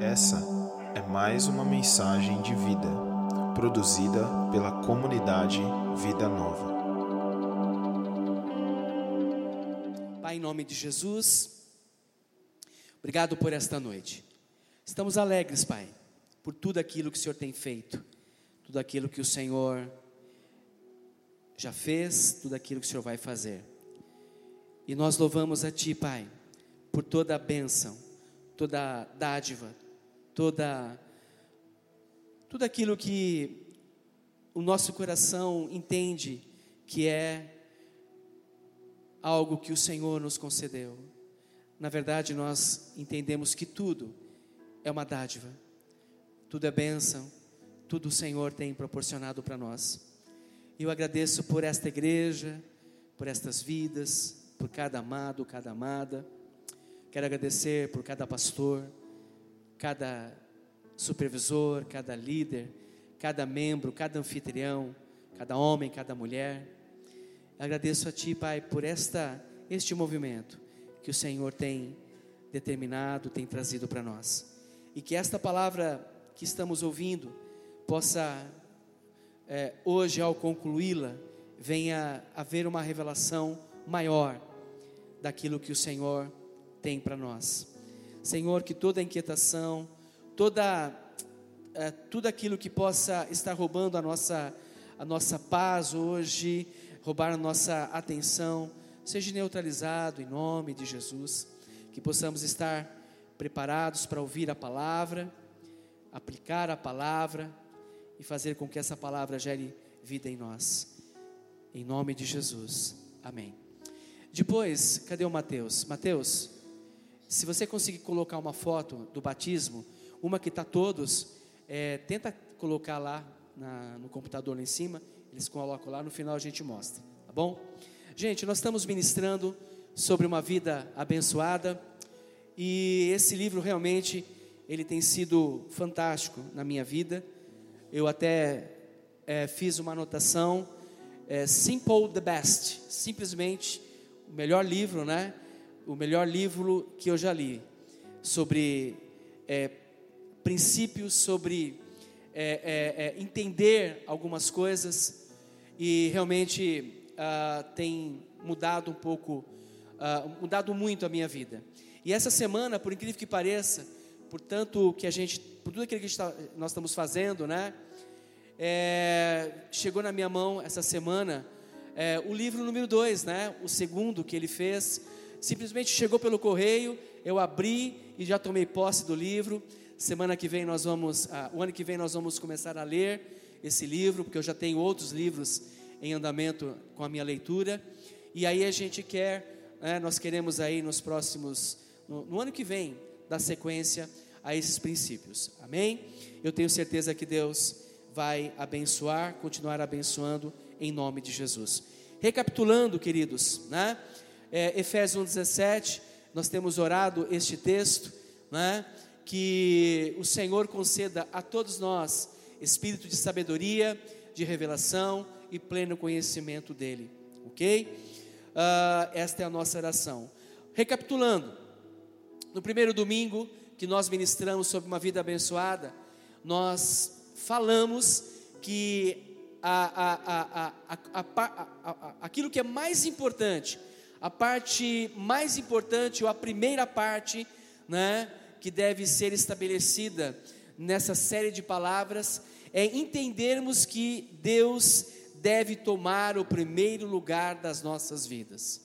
Essa é mais uma mensagem de vida, produzida pela comunidade Vida Nova. Pai, em nome de Jesus, obrigado por esta noite. Estamos alegres, Pai, por tudo aquilo que o Senhor tem feito, tudo aquilo que o Senhor já fez, tudo aquilo que o Senhor vai fazer. E nós louvamos a Ti, Pai, por toda a bênção, toda a dádiva, toda tudo aquilo que o nosso coração entende que é algo que o Senhor nos concedeu. Na verdade, nós entendemos que tudo é uma dádiva, tudo é bênção, tudo o Senhor tem proporcionado para nós. Eu agradeço por esta igreja, por estas vidas, por cada amado, cada amada. Quero agradecer por cada pastor, cada supervisor, cada líder, cada membro, cada anfitrião, cada homem, cada mulher. Agradeço a Ti, Pai, por esta este movimento que o Senhor tem determinado, tem trazido para nós. E que esta palavra que estamos ouvindo possa, é, hoje, ao concluí-la, venha haver uma revelação maior daquilo que o Senhor tem para nós. Senhor, que toda inquietação, toda é, tudo aquilo que possa estar roubando a nossa a nossa paz hoje, roubar a nossa atenção, seja neutralizado em nome de Jesus, que possamos estar preparados para ouvir a palavra, aplicar a palavra e fazer com que essa palavra gere vida em nós. Em nome de Jesus. Amém. Depois, cadê o Mateus? Mateus, se você conseguir colocar uma foto do batismo, uma que está todos, é, tenta colocar lá na, no computador lá em cima, eles colocam lá, no final a gente mostra, tá bom? Gente, nós estamos ministrando sobre uma vida abençoada e esse livro realmente ele tem sido fantástico na minha vida. Eu até é, fiz uma anotação, é, Simple the Best, simplesmente o melhor livro, né? O melhor livro que eu já li sobre é, princípios, sobre é, é, é entender algumas coisas e realmente uh, tem mudado um pouco, uh, mudado muito a minha vida. E essa semana, por incrível que pareça, por tanto que a gente, por tudo aquilo que está, nós estamos fazendo, né? É, chegou na minha mão essa semana é, o livro número 2, né? O segundo que ele fez. Simplesmente chegou pelo correio, eu abri e já tomei posse do livro. Semana que vem nós vamos, ah, o ano que vem nós vamos começar a ler esse livro, porque eu já tenho outros livros em andamento com a minha leitura. E aí a gente quer, né, nós queremos aí nos próximos, no, no ano que vem, dar sequência a esses princípios. Amém? Eu tenho certeza que Deus vai abençoar, continuar abençoando em nome de Jesus. Recapitulando, queridos, né? É, Efésios 1,17, nós temos orado este texto, né? Que o Senhor conceda a todos nós espírito de sabedoria, de revelação e pleno conhecimento dEle, ok? Uh, esta é a nossa oração. Recapitulando, no primeiro domingo que nós ministramos sobre uma vida abençoada, nós falamos que a, a, a, aquilo que é mais importante, a parte mais importante, ou a primeira parte, né, que deve ser estabelecida nessa série de palavras, é entendermos que Deus deve tomar o primeiro lugar das nossas vidas.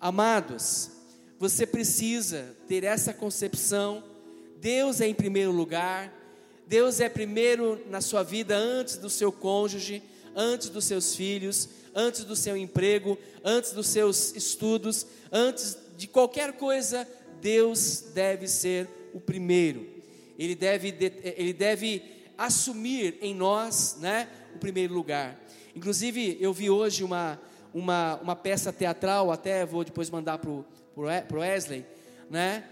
Amados, você precisa ter essa concepção: Deus é em primeiro lugar, Deus é primeiro na sua vida antes do seu cônjuge, antes dos seus filhos, antes do seu emprego, antes dos seus estudos, antes de qualquer coisa, Deus deve ser o primeiro. Ele deve, ele deve assumir em nós, né, o primeiro lugar. Inclusive, eu vi hoje uma, uma, uma peça teatral, até vou depois mandar para o Wesley, né,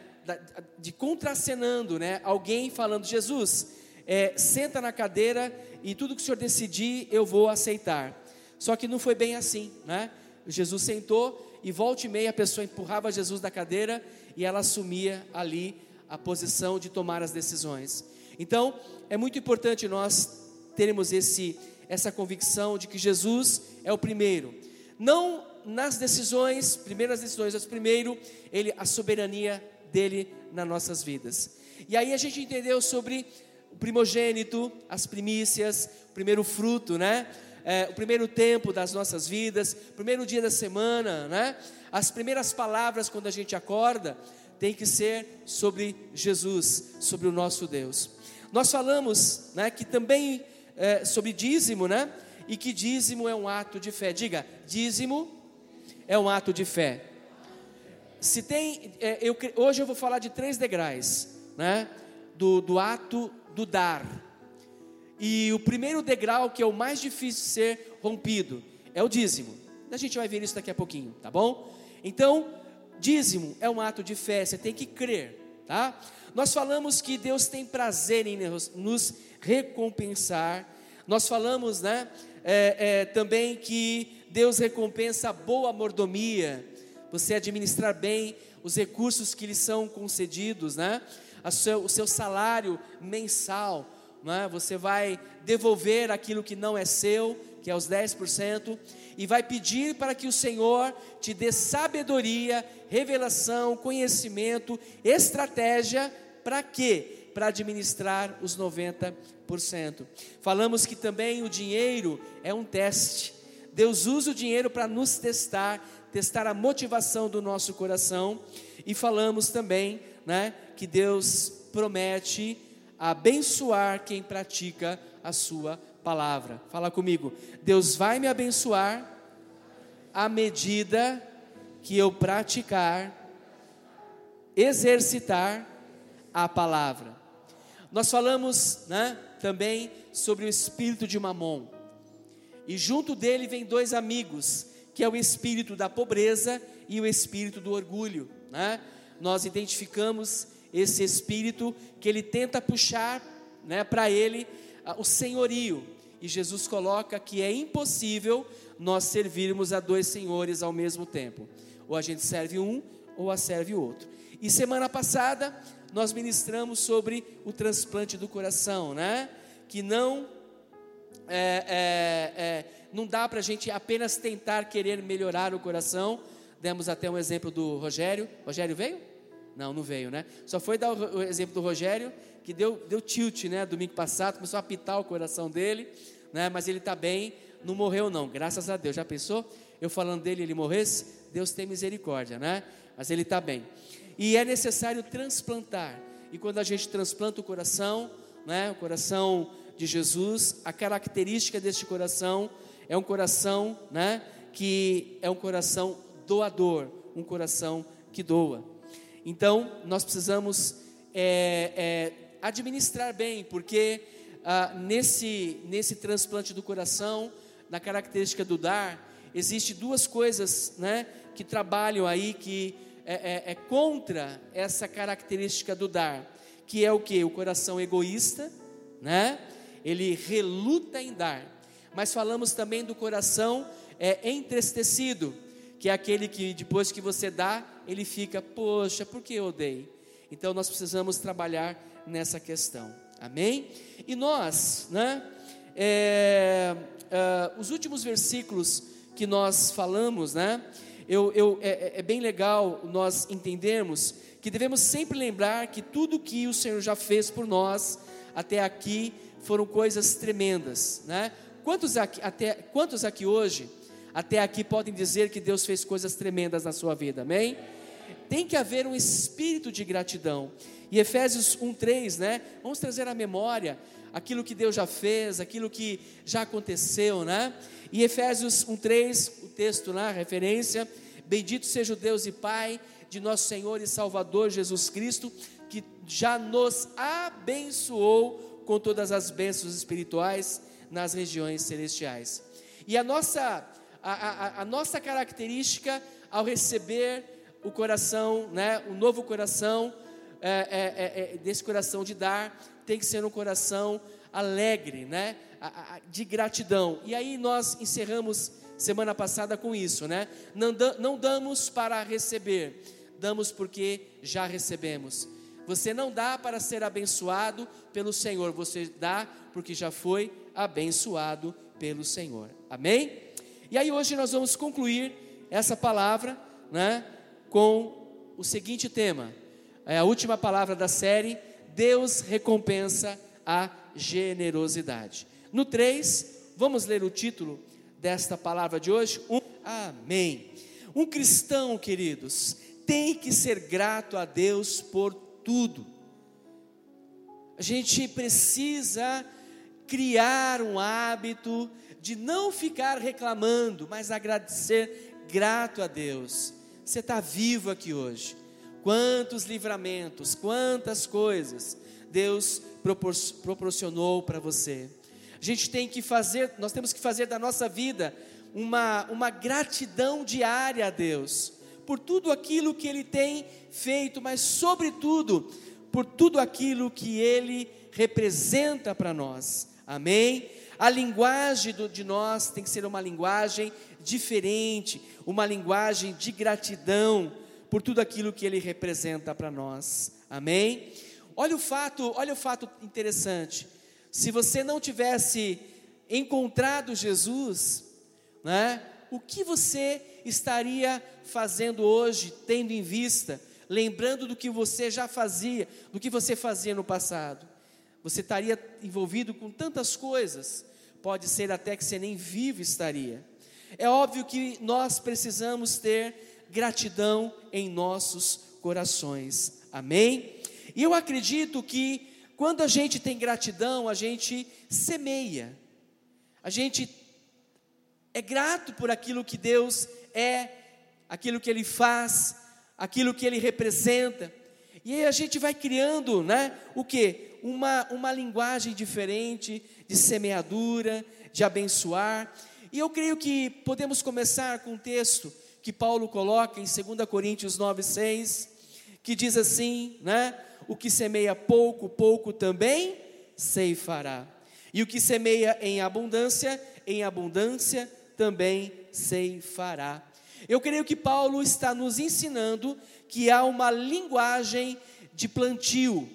de contracenando, né, alguém falando, Jesus, é, senta na cadeira e tudo que o Senhor decidir eu vou aceitar. Só que não foi bem assim, né? Jesus sentou e volta e meia a pessoa empurrava Jesus da cadeira e ela assumia ali a posição de tomar as decisões. Então, é muito importante nós termos esse, essa convicção de que Jesus é o primeiro. Não nas decisões, primeiras decisões, mas primeiro, ele, a soberania dele nas nossas vidas. E aí a gente entendeu sobre o primogênito, as primícias, o primeiro fruto, né? É, o primeiro tempo das nossas vidas, primeiro dia da semana, né? As primeiras palavras quando a gente acorda tem que ser sobre Jesus, sobre o nosso Deus. Nós falamos, né, que também é, sobre dízimo, né? E que dízimo é um ato de fé. Diga, dízimo é um ato de fé. Se tem, é, eu, hoje eu vou falar de três degraus, né? Do, do ato do dar. E o primeiro degrau, que é o mais difícil de ser rompido, é o dízimo. A gente vai ver isso daqui a pouquinho, tá bom? Então, dízimo é um ato de fé, você tem que crer, tá? Nós falamos que Deus tem prazer em nos recompensar. Nós falamos, né? É, é, também que Deus recompensa a boa mordomia, você administrar bem os recursos que lhe são concedidos, né? Seu, o seu salário mensal, né? Você vai devolver aquilo que não é seu, que é os 10%, e vai pedir para que o Senhor te dê sabedoria, revelação, conhecimento, estratégia, para quê? Para administrar os 90%. Falamos que também o dinheiro é um teste. Deus usa o dinheiro para nos testar, testar a motivação do nosso coração. E falamos também, né, que Deus promete abençoar quem pratica a sua palavra. Fala comigo. Deus vai me abençoar à medida que eu praticar, exercitar a palavra. Nós falamos, né, também sobre o espírito de Mamon. E junto dele vem dois amigos, que é o espírito da pobreza e o espírito do orgulho, né? Nós identificamos esse espírito que ele tenta puxar, né, para ele o senhorio. E Jesus coloca que é impossível nós servirmos a dois senhores ao mesmo tempo. Ou a gente serve um ou a serve o outro. E semana passada nós ministramos sobre o transplante do coração, né? Que não é, é, é, não dá para a gente apenas tentar querer melhorar o coração. Demos até um exemplo do Rogério. Rogério veio? Não, não veio, né? Só foi dar o exemplo do Rogério, que deu, deu tilt, né? Domingo passado, começou a apitar o coração dele, né? Mas ele está bem, não morreu não, graças a Deus. Já pensou? Eu falando dele, ele morresse? Deus tem misericórdia, né? Mas ele está bem. E é necessário transplantar. E quando a gente transplanta o coração, né? O coração de Jesus, a característica deste coração é um coração, né, que é um coração doador, um coração que doa. Então, nós precisamos é, é, administrar bem, porque ah, nesse, nesse transplante do coração, na característica do dar, existe duas coisas, né, que trabalham aí que é, é, é contra essa característica do dar, que é o que? O coração egoísta, né? ele reluta em dar. Mas falamos também do coração é, entristecido, que é aquele que depois que você dá, ele fica, poxa, por que eu dei? Então nós precisamos trabalhar nessa questão, amém? E nós, né? É, é, os últimos versículos que nós falamos, né? Eu, eu, é, é, é bem legal nós entendermos que devemos sempre lembrar que tudo que o Senhor já fez por nós até aqui foram coisas tremendas, né? Quantos aqui, até, quantos aqui hoje, até aqui, podem dizer que Deus fez coisas tremendas na sua vida, amém? Tem que haver um espírito de gratidão. E Efésios 1,3, né? Vamos trazer à memória aquilo que Deus já fez, aquilo que já aconteceu, né? E Efésios 1,3, o texto lá, referência: Bendito seja o Deus e Pai de nosso Senhor e Salvador Jesus Cristo, que já nos abençoou com todas as bênçãos espirituais nas regiões celestiais. E a nossa, a, a, a nossa característica ao receber o coração, né, o novo coração, é, é, é, é desse coração de dar, tem que ser um coração alegre, né, de gratidão. E aí nós encerramos semana passada com isso, né? Não, não damos para receber, damos porque já recebemos. Você não dá para ser abençoado pelo Senhor, você dá porque já foi abençoado pelo Senhor. Amém? E aí hoje nós vamos concluir essa palavra, né, com o seguinte tema. É a última palavra da série, Deus recompensa a generosidade. No 3, vamos ler o título desta palavra de hoje? Um, amém. Um cristão, queridos, tem que ser grato a Deus por tudo. A gente precisa criar um hábito de não ficar reclamando, mas agradecer grato a Deus. Você está vivo aqui hoje. Quantos livramentos, quantas coisas Deus propor proporcionou para você. A gente tem que fazer, nós temos que fazer da nossa vida uma, uma gratidão diária a Deus, por tudo aquilo que Ele tem feito, mas sobretudo por tudo aquilo que Ele representa para nós. Amém? A linguagem do, de nós tem que ser uma linguagem diferente, uma linguagem de gratidão por tudo aquilo que Ele representa para nós. Amém? Olha o fato, olha o fato interessante. Se você não tivesse encontrado Jesus, né? O que você estaria fazendo hoje, tendo em vista, lembrando do que você já fazia, do que você fazia no passado? Você estaria envolvido com tantas coisas, pode ser até que você nem vivo estaria. É óbvio que nós precisamos ter gratidão em nossos corações, amém? E eu acredito que quando a gente tem gratidão, a gente semeia, a gente é grato por aquilo que Deus é, aquilo que Ele faz, aquilo que Ele representa. E aí a gente vai criando, né? O que? Uma, uma linguagem diferente de semeadura, de abençoar. E eu creio que podemos começar com um texto que Paulo coloca em 2 Coríntios 9,6, que diz assim, né? O que semeia pouco, pouco também ceifará. E o que semeia em abundância, em abundância também ceifará. Eu creio que Paulo está nos ensinando que há uma linguagem de plantio,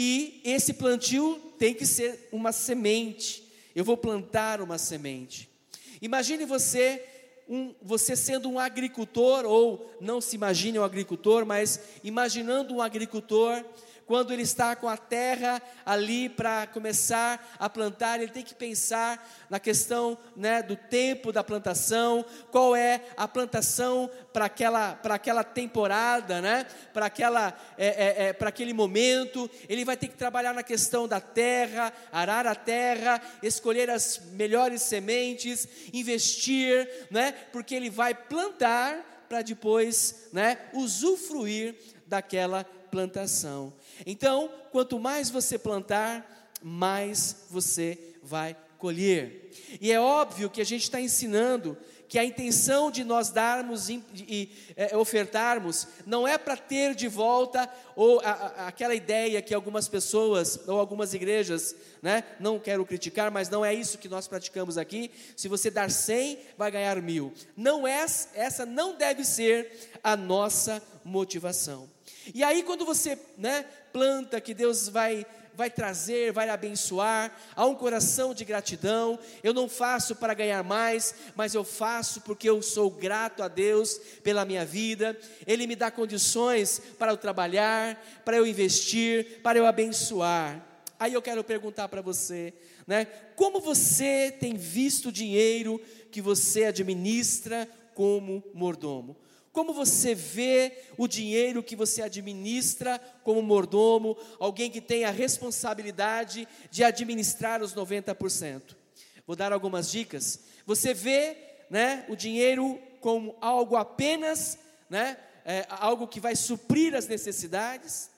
e esse plantio tem que ser uma semente. Eu vou plantar uma semente. Imagine você, um, você sendo um agricultor, ou não se imagine um agricultor, mas imaginando um agricultor quando ele está com a terra ali para começar a plantar, ele tem que pensar na questão né, do tempo da plantação, qual é a plantação para aquela, para aquela temporada, né, para, é, é, é, aquele momento, ele vai ter que trabalhar na questão da terra, arar a terra, escolher as melhores sementes, investir, né, porque ele vai plantar para depois né, usufruir daquela plantação. Então, quanto mais você plantar, mais você vai colher. E é óbvio que a gente está ensinando que a intenção de nós darmos e, é, ofertarmos não é para ter de volta ou a, a, aquela ideia que algumas pessoas ou algumas igrejas, né, não quero criticar, mas não é isso que nós praticamos aqui. Se você dar 100, vai ganhar mil. Não é essa não deve ser a nossa motivação. E aí quando você, né, planta que Deus vai vai trazer, vai abençoar, há um coração de gratidão. Eu não faço para ganhar mais, mas eu faço porque eu sou grato a Deus pela minha vida. Ele me dá condições para eu trabalhar, para eu investir, para eu abençoar. Aí eu quero perguntar para você, né? Como você tem visto o dinheiro que você administra como mordomo? Como você vê o dinheiro que você administra como mordomo, alguém que tem a responsabilidade de administrar os 90%? Vou dar algumas dicas. Você vê né, o dinheiro como algo apenas, né, é, algo que vai suprir as necessidades,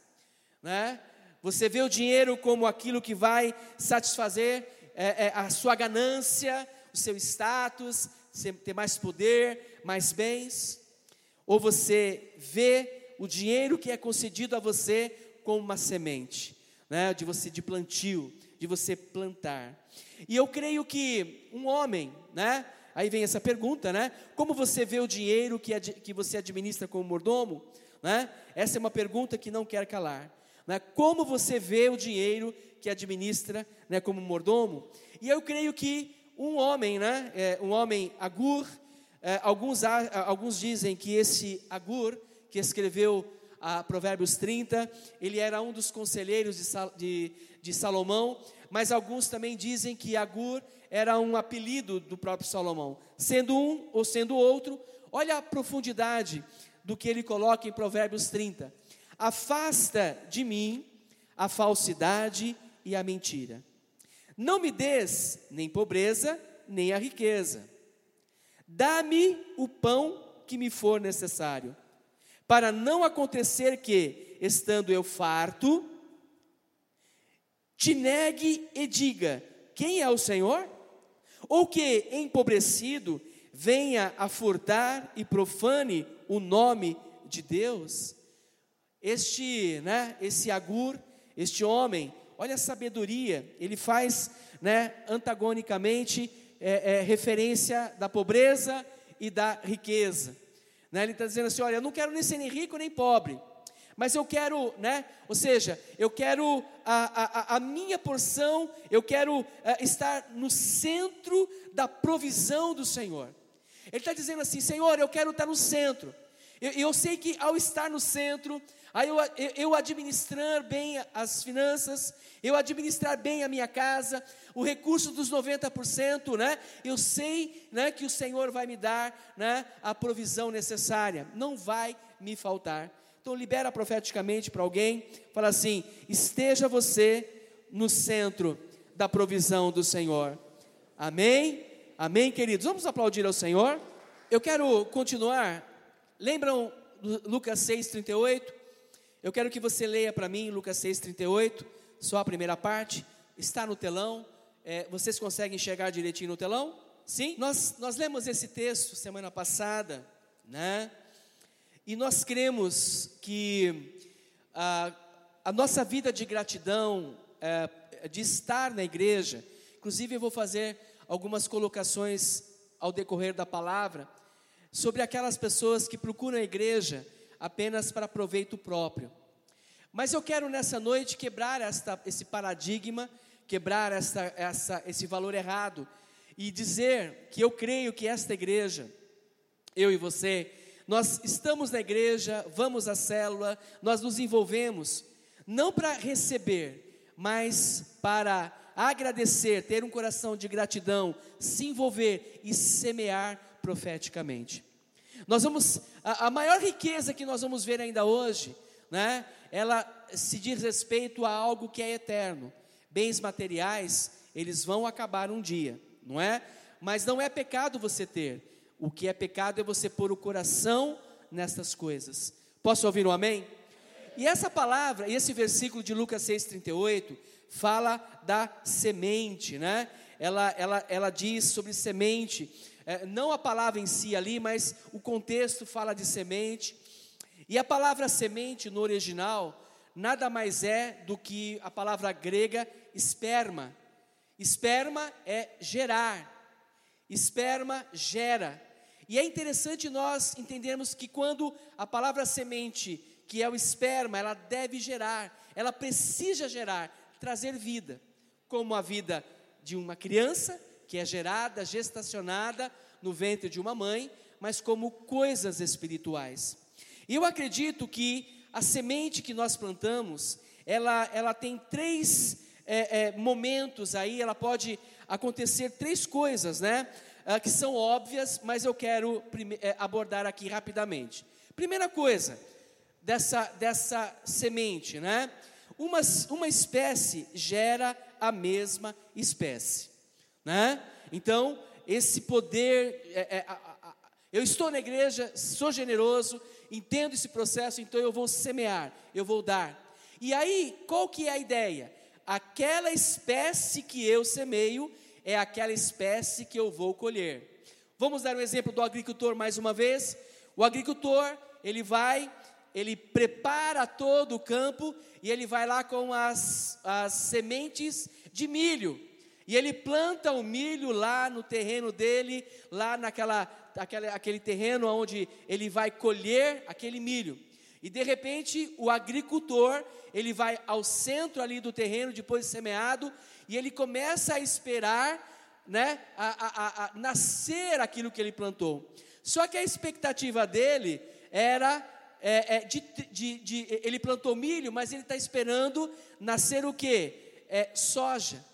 né? Você vê o dinheiro como aquilo que vai satisfazer é, é, a sua ganância, o seu status, ter mais poder, mais bens. Ou você vê o dinheiro que é concedido a você como uma semente, né, de você de plantio, de você plantar. E eu creio que um homem, né, aí vem essa pergunta, né, como você vê o dinheiro que, que você administra como mordomo, né? Essa é uma pergunta que não quer calar. Né? Como você vê o dinheiro que administra né, como mordomo? E eu creio que um homem, né, é, um homem Agur, alguns, alguns dizem que esse Agur, que escreveu a Provérbios 30, ele era um dos conselheiros de, de, de Salomão, mas alguns também dizem que Agur era um apelido do próprio Salomão. Sendo um ou sendo outro, olha a profundidade do que ele coloca em Provérbios 30. Afasta de mim a falsidade e a mentira. Não me des nem pobreza, nem a riqueza. Dá-me o pão que me for necessário, para não acontecer que, estando eu farto, te negue e diga: Quem é o Senhor? Ou que, empobrecido, venha a furtar e profane o nome de Deus. Este, né, esse Agur, este homem, olha a sabedoria, ele faz, né, antagonicamente é, é, referência da pobreza e da riqueza. Né? Ele está dizendo assim: olha, eu não quero nem ser nem rico nem pobre, mas eu quero, né? Ou seja, eu quero a, a, a minha porção, eu quero a, eh, estar no centro da provisão do Senhor. Ele está dizendo assim: Senhor, eu quero estar no centro. Eu, eu sei que ao estar no centro, aí eu, eu administrar bem as finanças, eu administrar bem a minha casa, o recurso dos 90%, né? Eu sei, né, que o Senhor vai me dar, né, a provisão necessária. Não vai me faltar. Então libera profeticamente para alguém, fala assim: esteja você no centro da provisão do Senhor. Amém? Amém, queridos. Vamos aplaudir ao Senhor. Eu quero continuar. Lembram Lucas 6:38? Eu quero que você leia para mim Lucas 6:38, só a primeira parte. Está no telão. É, vocês conseguem enxergar direitinho no telão? Sim? Nós, nós lemos esse texto semana passada, né? E nós cremos que a, a nossa vida de gratidão, é, de estar na igreja, inclusive eu vou fazer algumas colocações ao decorrer da palavra, sobre aquelas pessoas que procuram a igreja apenas para proveito próprio. Mas eu quero nessa noite quebrar esta, esse paradigma, quebrar essa, essa, esse valor errado e dizer que eu creio que esta igreja, eu e você, nós estamos na igreja, vamos à célula, nós nos envolvemos, não para receber, mas para agradecer, ter um coração de gratidão, se envolver e semear profeticamente. Nós vamos, a, a maior riqueza que nós vamos ver ainda hoje, né, ela se diz respeito a algo que é eterno. Bens materiais, eles vão acabar um dia, não é? Mas não é pecado você ter. O que é pecado é você pôr o coração nestas coisas. Posso ouvir um amém? E essa palavra, esse versículo de Lucas 6,38, fala da semente, né? Ela, ela, ela diz sobre semente, é, não a palavra em si ali, mas o contexto fala de semente. E a palavra semente no original nada mais é do que a palavra grega esperma. Esperma é gerar, esperma gera. E é interessante nós entendermos que quando a palavra semente, que é o esperma, ela deve gerar, ela precisa gerar, trazer vida, como a vida de uma criança que é gerada, gestacionada no ventre de uma mãe, mas como coisas espirituais. E eu acredito que a semente que nós plantamos, ela, ela tem três é, é, momentos aí, ela pode acontecer três coisas, né? Ah, que são óbvias, mas eu quero eh, abordar aqui rapidamente. Primeira coisa dessa, dessa semente, né? Uma, uma espécie gera a mesma espécie, né? Então, esse poder, é, é, a, a, eu estou na igreja, sou generoso, entendo esse processo, então eu vou semear, eu vou dar. E aí, qual que é a ideia? Aquela espécie que eu semeio, é aquela espécie que eu vou colher. Vamos dar um exemplo do agricultor mais uma vez. O agricultor, ele vai, ele prepara todo o campo e ele vai lá com as, as sementes de milho. E ele planta o milho lá no terreno dele, lá naquela aquele, aquele terreno onde ele vai colher aquele milho. E de repente, o agricultor, ele vai ao centro ali do terreno depois de semeado e ele começa a esperar, né, a, a, a nascer aquilo que ele plantou. Só que a expectativa dele era é, é, de, de, de, ele plantou milho, mas ele está esperando nascer o que? É, soja.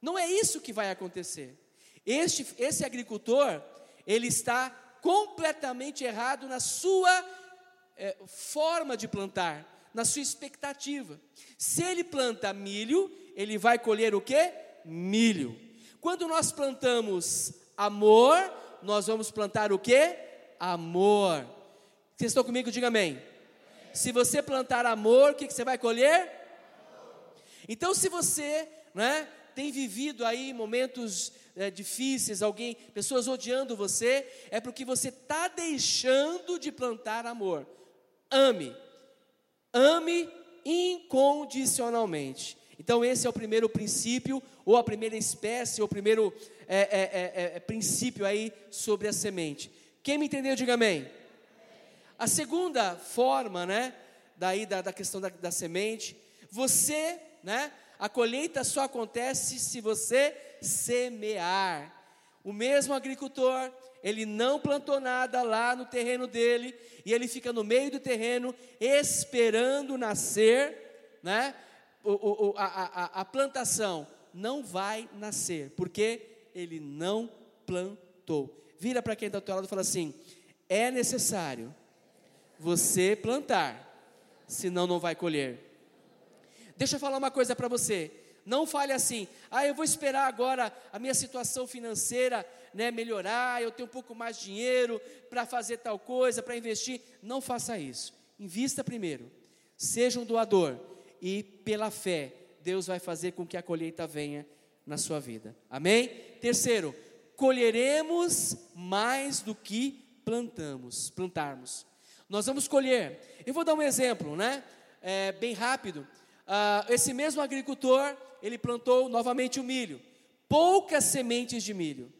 Não é isso que vai acontecer. Este, esse agricultor, ele está completamente errado na sua é, forma de plantar, na sua expectativa. Se ele planta milho, ele vai colher o que? Milho. Quando nós plantamos amor, nós vamos plantar o que? Amor. Vocês estão comigo? Diga amém. Se você plantar amor, o que, que você vai colher? Então, se você né, tem vivido aí momentos é, difíceis, alguém, pessoas odiando você, é porque você está deixando de plantar amor. Ame, ame incondicionalmente. Então, esse é o primeiro princípio, ou a primeira espécie, ou o primeiro é, é, é, é princípio aí sobre a semente. Quem me entendeu, diga amém. A segunda forma, né, daí da, da questão da, da semente, você, né, a colheita só acontece se você semear. O mesmo agricultor, ele não plantou nada lá no terreno dele, e ele fica no meio do terreno esperando nascer, né? O, o, a, a, a plantação não vai nascer, porque ele não plantou. Vira para quem está ao teu lado e fala assim: é necessário você plantar, senão não vai colher. Deixa eu falar uma coisa para você. Não fale assim, ah, eu vou esperar agora a minha situação financeira né, melhorar, eu tenho um pouco mais de dinheiro para fazer tal coisa, para investir. Não faça isso. Invista primeiro. Seja um doador. E pela fé, Deus vai fazer com que a colheita venha na sua vida. Amém? Terceiro, colheremos mais do que plantamos, plantarmos. Nós vamos colher. Eu vou dar um exemplo, né? É, bem rápido. Ah, esse mesmo agricultor, ele plantou novamente o milho, poucas sementes de milho.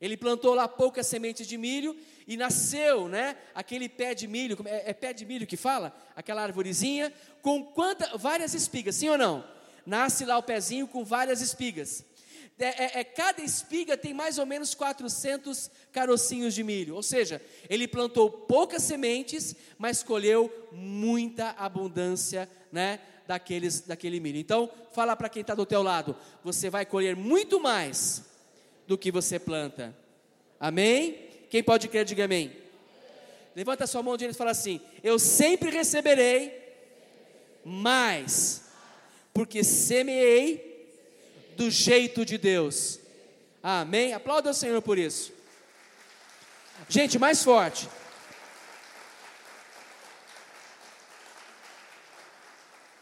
Ele plantou lá poucas sementes de milho e nasceu, né? Aquele pé de milho, é, é pé de milho que fala? Aquela arvorezinha com quantas, várias espigas, sim ou não? Nasce lá o pezinho com várias espigas. É, é, é, cada espiga tem mais ou menos 400 carocinhos de milho. Ou seja, ele plantou poucas sementes, mas colheu muita abundância, né? Daqueles, daquele milho. Então, fala para quem está do teu lado, você vai colher muito mais do que você planta. Amém? Quem pode crer, diga amém. Levanta a sua mão direita e fala assim: Eu sempre receberei mais, porque semeei do jeito de Deus. Amém? Aplauda o Senhor por isso. Gente, mais forte.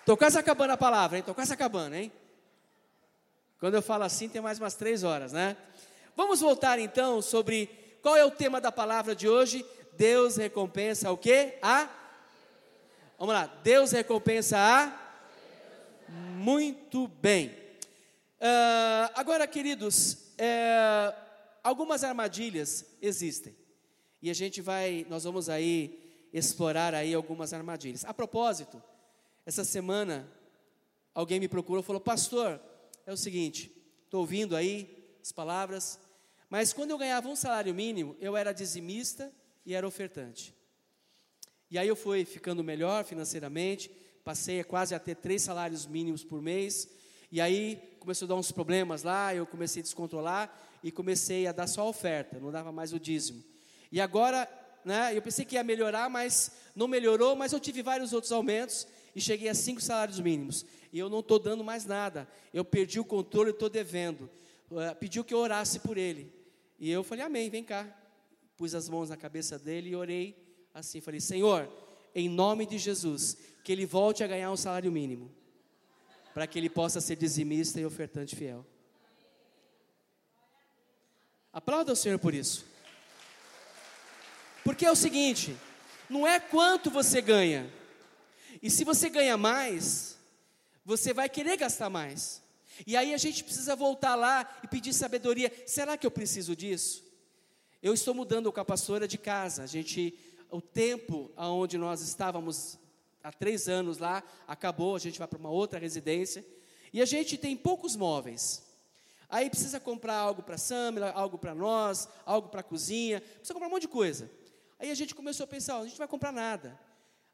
Estou quase acabando a palavra, hein? Estou quase acabando, hein? Quando eu falo assim, tem mais umas três horas, né? Vamos voltar então sobre qual é o tema da palavra de hoje. Deus recompensa o quê? A. Vamos lá. Deus recompensa a. Muito bem. Uh, agora, queridos, uh, algumas armadilhas existem. E a gente vai, nós vamos aí explorar aí algumas armadilhas. A propósito, essa semana, alguém me procurou e falou: Pastor, é o seguinte, estou ouvindo aí as palavras, mas quando eu ganhava um salário mínimo, eu era dizimista e era ofertante. E aí eu fui ficando melhor financeiramente, passei quase a ter três salários mínimos por mês, e aí começou a dar uns problemas lá, eu comecei a descontrolar e comecei a dar só oferta, não dava mais o dízimo. E agora, né, eu pensei que ia melhorar, mas não melhorou, mas eu tive vários outros aumentos, e cheguei a cinco salários mínimos. E eu não estou dando mais nada. Eu perdi o controle estou devendo. Uh, pediu que eu orasse por ele. E eu falei, amém, vem cá. Pus as mãos na cabeça dele e orei assim. Falei, Senhor, em nome de Jesus, que ele volte a ganhar um salário mínimo. Para que ele possa ser dizimista e ofertante fiel. Aplauda o Senhor por isso. Porque é o seguinte: não é quanto você ganha, e se você ganha mais, você vai querer gastar mais. E aí a gente precisa voltar lá e pedir sabedoria. Será que eu preciso disso? Eu estou mudando com a pastora de casa. A gente o tempo aonde nós estávamos há três anos lá acabou, a gente vai para uma outra residência e a gente tem poucos móveis. Aí precisa comprar algo para Samila, algo para nós, algo para a cozinha, precisa comprar um monte de coisa. Aí a gente começou a pensar, a gente não vai comprar nada.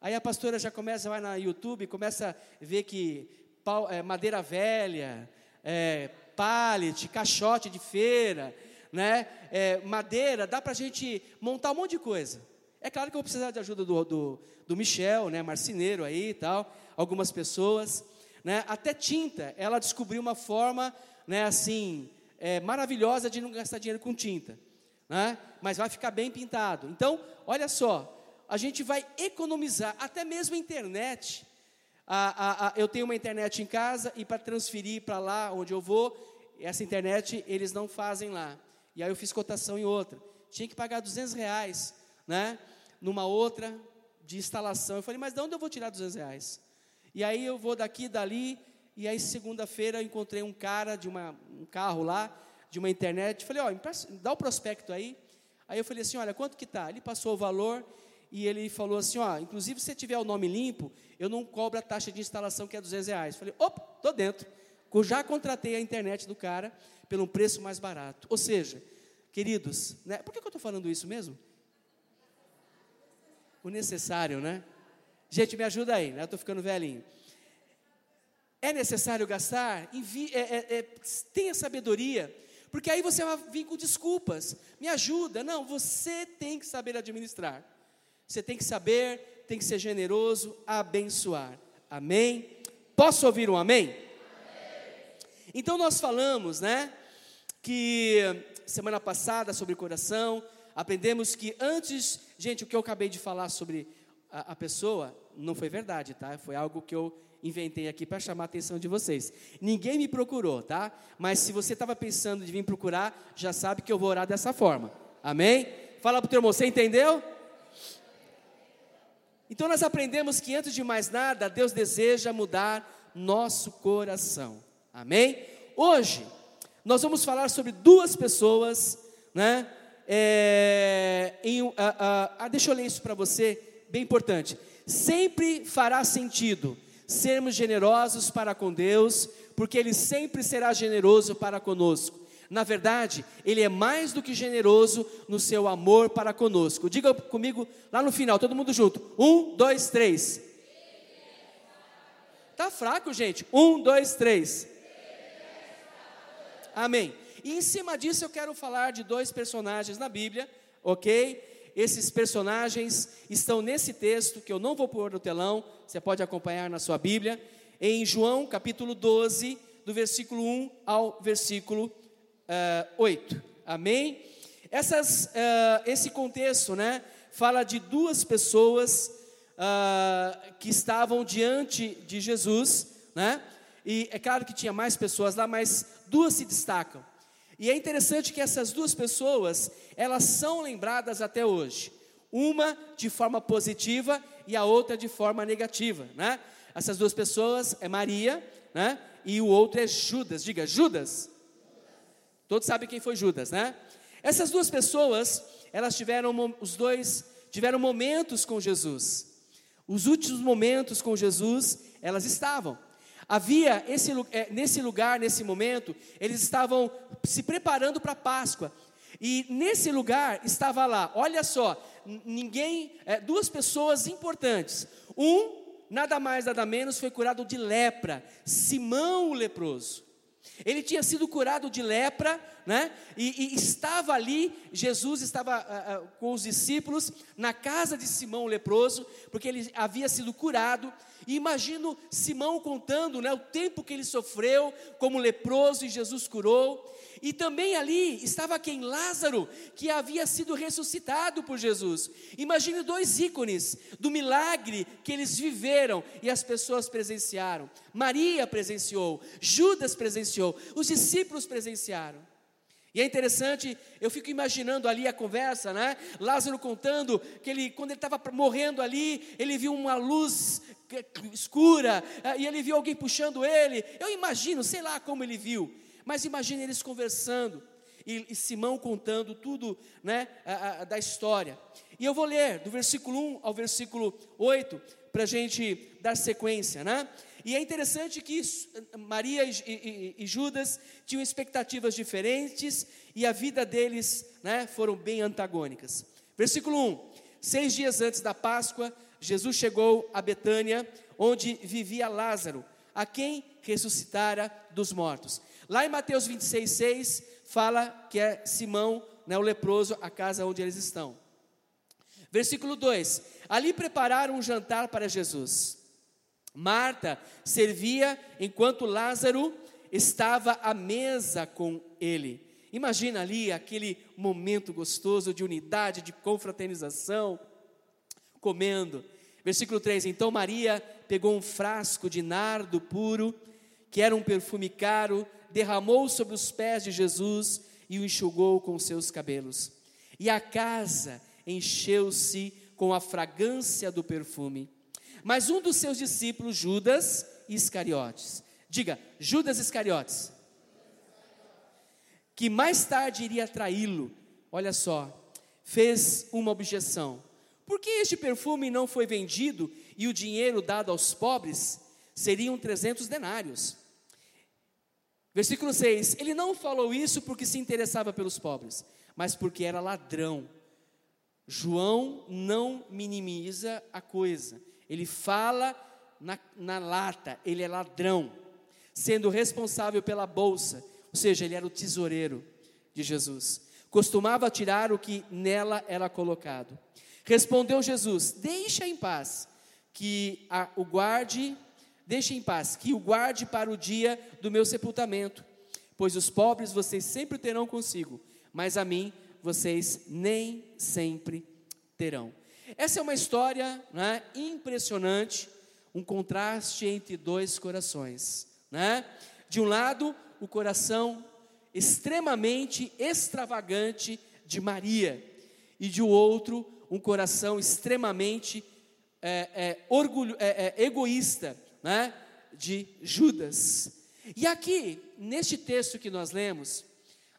Aí a pastora já começa, vai na YouTube, começa a ver que pau, é, madeira velha, é, pallet, caixote de feira, né, é, madeira, dá para a gente montar um monte de coisa. É claro que eu vou precisar de ajuda do, do, do Michel, né, marceneiro aí e tal, algumas pessoas. Né, até tinta, ela descobriu uma forma, né, assim, é, maravilhosa de não gastar dinheiro com tinta. Né, mas vai ficar bem pintado. Então, olha só, a gente vai economizar, até mesmo a internet. Eu tenho uma internet em casa e para transferir para lá onde eu vou, essa internet eles não fazem lá. E aí eu fiz cotação em outra. Tinha que pagar 200 reais, né? Numa outra de instalação. Eu falei, mas de onde eu vou tirar 200 reais? E aí eu vou daqui, dali. E aí segunda-feira eu encontrei um cara de uma, um carro lá, de uma internet. Falei, ó, dá o prospecto aí. Aí eu falei assim, olha, quanto que tá? Ele passou o valor e ele falou assim, ó, inclusive se você tiver o nome limpo, eu não cobro a taxa de instalação que é 200 reais. Falei, opa, tô dentro. Já contratei a internet do cara pelo preço mais barato. Ou seja, queridos, né, por que, que eu estou falando isso mesmo? O necessário, né? Gente, me ajuda aí, né? Eu estou ficando velhinho. É necessário gastar? Envie, é, é, é, tenha sabedoria, porque aí você vai vir com desculpas. Me ajuda. Não, você tem que saber administrar. Você tem que saber, tem que ser generoso, abençoar. Amém? Posso ouvir um amém? amém. Então nós falamos, né, que semana passada sobre coração, aprendemos que antes, gente, o que eu acabei de falar sobre a, a pessoa não foi verdade, tá? Foi algo que eu inventei aqui para chamar a atenção de vocês. Ninguém me procurou, tá? Mas se você estava pensando de vir procurar, já sabe que eu vou orar dessa forma. Amém? Fala para o teu irmão, você entendeu? Então nós aprendemos que antes de mais nada, Deus deseja mudar nosso coração. Amém? Hoje nós vamos falar sobre duas pessoas, né? É, em, uh, uh, uh, deixa eu ler isso para você, bem importante. Sempre fará sentido sermos generosos para com Deus, porque Ele sempre será generoso para conosco. Na verdade, Ele é mais do que generoso no seu amor para conosco. Diga comigo lá no final, todo mundo junto. Um, dois, três. Tá fraco, gente. Um, dois, três. Amém. E em cima disso eu quero falar de dois personagens na Bíblia, ok? Esses personagens estão nesse texto que eu não vou pôr no telão, você pode acompanhar na sua Bíblia, em João capítulo 12, do versículo 1 ao versículo uh, eh, 8. Amém? Essas, uh, esse contexto, né, fala de duas pessoas uh, que estavam diante de Jesus, né? E é claro que tinha mais pessoas lá, mas duas se destacam. E é interessante que essas duas pessoas, elas são lembradas até hoje. Uma de forma positiva e a outra de forma negativa, né? Essas duas pessoas é Maria, né? E o outro é Judas. Diga, Judas. Todos sabem quem foi Judas, né? Essas duas pessoas, elas tiveram os dois tiveram momentos com Jesus. Os últimos momentos com Jesus, elas estavam. Havia esse, é, nesse lugar, nesse momento, eles estavam se preparando para a Páscoa. E nesse lugar estava lá, olha só, ninguém, é, duas pessoas importantes. Um, nada mais, nada menos, foi curado de lepra, Simão o leproso. Ele tinha sido curado de lepra, né? E, e estava ali, Jesus estava uh, uh, com os discípulos na casa de Simão leproso, porque ele havia sido curado. E imagino Simão contando, né, o tempo que ele sofreu como leproso e Jesus curou. E também ali estava quem? Lázaro, que havia sido ressuscitado por Jesus. Imagine dois ícones do milagre que eles viveram e as pessoas presenciaram. Maria presenciou, Judas presenciou, os discípulos presenciaram. E é interessante, eu fico imaginando ali a conversa, né? Lázaro contando que ele, quando ele estava morrendo ali, ele viu uma luz escura eh, e ele viu alguém puxando ele. Eu imagino, sei lá como ele viu. Mas imagine eles conversando. e, e Simão contando tudo né, a, a, da história. E eu vou ler do versículo 1 ao versículo 8, para a gente dar sequência, né? E é interessante que Maria e, e, e, Judas tinham expectativas diferentes e a vida deles né, foram bem antagônicas. Versículo 1: Seis dias antes da Páscoa, Jesus chegou a Betânia, onde vivia Lázaro, a quem ressuscitara dos mortos. Lá em Mateus 26, 6, fala que é Simão, né, o leproso, a casa onde eles estão. Versículo 2: Ali prepararam um jantar para Jesus. Marta servia enquanto Lázaro estava à mesa com ele. Imagina ali aquele momento gostoso de unidade, de confraternização, comendo. Versículo 3: Então Maria pegou um frasco de nardo puro, que era um perfume caro, derramou sobre os pés de Jesus e o enxugou com seus cabelos. E a casa encheu-se com a fragrância do perfume. Mas um dos seus discípulos, Judas Iscariotes, diga, Judas Iscariotes, que mais tarde iria traí-lo, olha só, fez uma objeção. Por que este perfume não foi vendido e o dinheiro dado aos pobres? Seriam 300 denários. Versículo 6: Ele não falou isso porque se interessava pelos pobres, mas porque era ladrão. João não minimiza a coisa, ele fala na, na lata, ele é ladrão, sendo responsável pela bolsa, ou seja, ele era o tesoureiro de Jesus. Costumava tirar o que nela era colocado. Respondeu Jesus: Deixa em paz, que a, o guarde, deixe em paz, que o guarde para o dia do meu sepultamento, pois os pobres vocês sempre terão consigo, mas a mim vocês nem sempre terão. Essa é uma história né, impressionante, um contraste entre dois corações. Né? De um lado, o coração extremamente extravagante de Maria, e de outro, um coração extremamente é, é, orgulho, é, egoísta né, de Judas. E aqui, neste texto que nós lemos,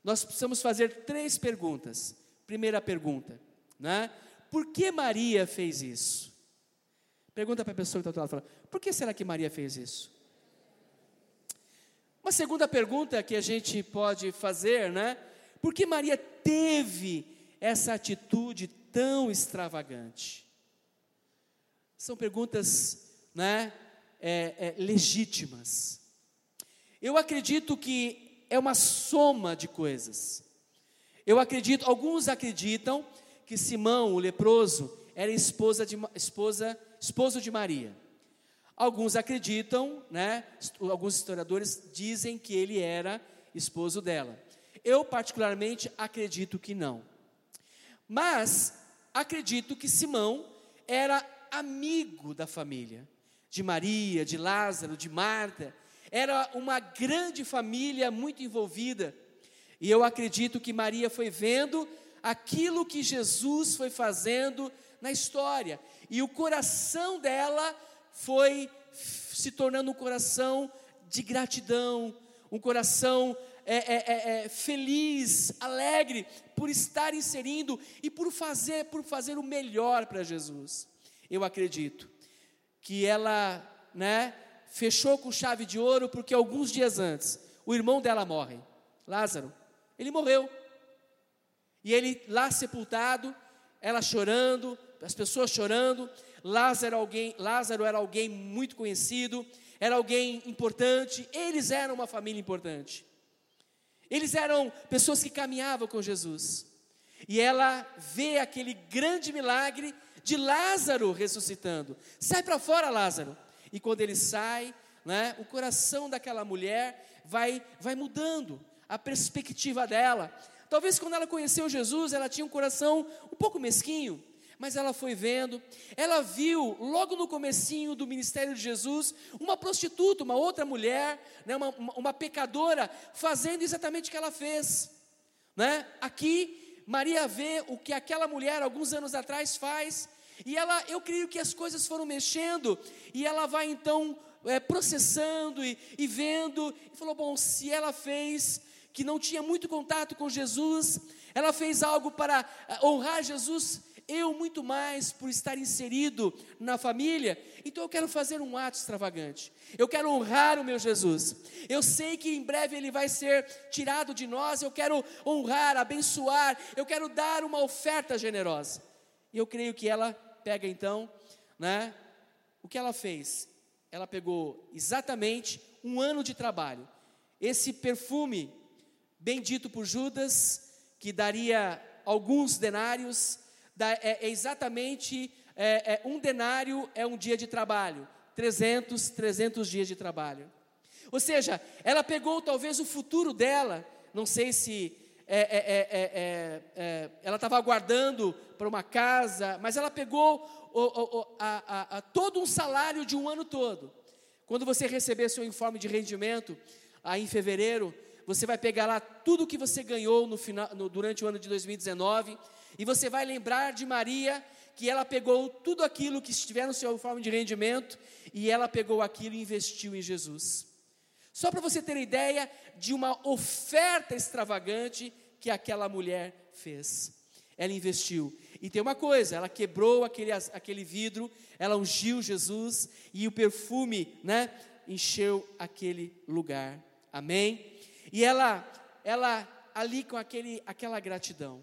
nós precisamos fazer três perguntas. Primeira pergunta, né? Por que Maria fez isso? Pergunta para a pessoa que está do lado, fala, por que será que Maria fez isso? Uma segunda pergunta que a gente pode fazer, né? Por que Maria teve essa atitude tão extravagante? São perguntas, né? É, é, legítimas. Eu acredito que é uma soma de coisas. Eu acredito, alguns acreditam que Simão, o leproso, era esposa de, esposa, esposo de Maria. Alguns acreditam, né, alguns historiadores dizem que ele era esposo dela. Eu, particularmente, acredito que não. Mas acredito que Simão era amigo da família, de Maria, de Lázaro, de Marta. Era uma grande família muito envolvida. E eu acredito que Maria foi vendo aquilo que Jesus foi fazendo na história. E o coração dela foi se tornando um coração de gratidão, um coração é, é, é, é, feliz, alegre por estar inserindo e por fazer, por fazer o melhor para Jesus. Eu acredito que ela, né, fechou com chave de ouro porque alguns dias antes o irmão dela morre, Lázaro. Ele morreu. E ele lá sepultado, ela chorando, as pessoas chorando. Lázaro, alguém, Lázaro era alguém muito conhecido, era alguém importante, eles eram uma família importante. Eles eram pessoas que caminhavam com Jesus. E ela vê aquele grande milagre de Lázaro ressuscitando. Sai para fora, Lázaro. E quando ele sai, né, o coração daquela mulher vai, vai mudando, a perspectiva dela. Talvez quando ela conheceu Jesus, ela tinha um coração um pouco mesquinho, mas ela foi vendo, ela viu logo no comecinho do ministério de Jesus, uma prostituta, uma outra mulher, né, uma, uma pecadora, fazendo exatamente o que ela fez. Né? Aqui, Maria vê o que aquela mulher, alguns anos atrás, faz, e ela, eu creio que as coisas foram mexendo, e ela vai então é, processando e, e vendo, e falou: bom, se ela fez, que não tinha muito contato com Jesus, ela fez algo para ah, honrar Jesus, eu muito mais por estar inserido na família, então eu quero fazer um ato extravagante. Eu quero honrar o meu Jesus. Eu sei que em breve ele vai ser tirado de nós, eu quero honrar, abençoar, eu quero dar uma oferta generosa. E eu creio que ela pega então, né? O que ela fez? Ela pegou exatamente um ano de trabalho. Esse perfume, bendito por Judas, que daria alguns denários, é, é exatamente é, é, um denário é um dia de trabalho, 300, 300 dias de trabalho. Ou seja, ela pegou talvez o futuro dela, não sei se é, é, é, ela estava aguardando para uma casa, mas ela pegou o, o, a, a, a, todo um salário de um ano todo. Quando você receber seu informe de rendimento, aí em fevereiro, você vai pegar lá tudo que você ganhou no final, no, durante o ano de 2019, e você vai lembrar de Maria, que ela pegou tudo aquilo que estiver no seu informe de rendimento, e ela pegou aquilo e investiu em Jesus. Só para você ter ideia de uma oferta extravagante que aquela mulher fez. Ela investiu. E tem uma coisa, ela quebrou aquele, aquele vidro, ela ungiu Jesus e o perfume, né, encheu aquele lugar. Amém? E ela, ela ali com aquele, aquela gratidão.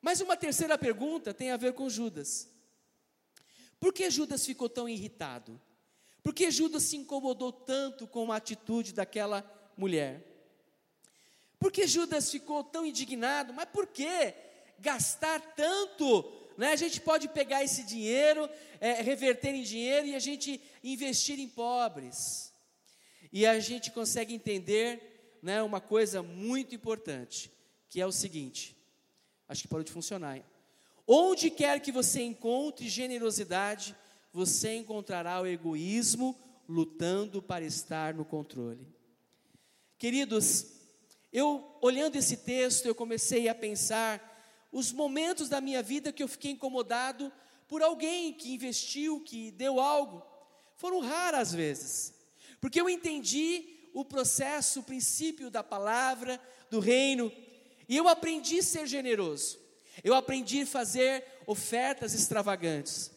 Mas uma terceira pergunta tem a ver com Judas. Por que Judas ficou tão irritado? Por que Judas se incomodou tanto com a atitude daquela mulher? Por que Judas ficou tão indignado? Mas por que gastar tanto? Né? A gente pode pegar esse dinheiro, é, reverter em dinheiro e a gente investir em pobres. E a gente consegue entender né, uma coisa muito importante, que é o seguinte: acho que pode funcionar. Hein? Onde quer que você encontre generosidade, você encontrará o egoísmo lutando para estar no controle. Queridos, eu olhando esse texto, eu comecei a pensar os momentos da minha vida que eu fiquei incomodado por alguém que investiu, que deu algo. Foram raras vezes, porque eu entendi o processo, o princípio da palavra, do reino, e eu aprendi a ser generoso. Eu aprendi a fazer ofertas extravagantes.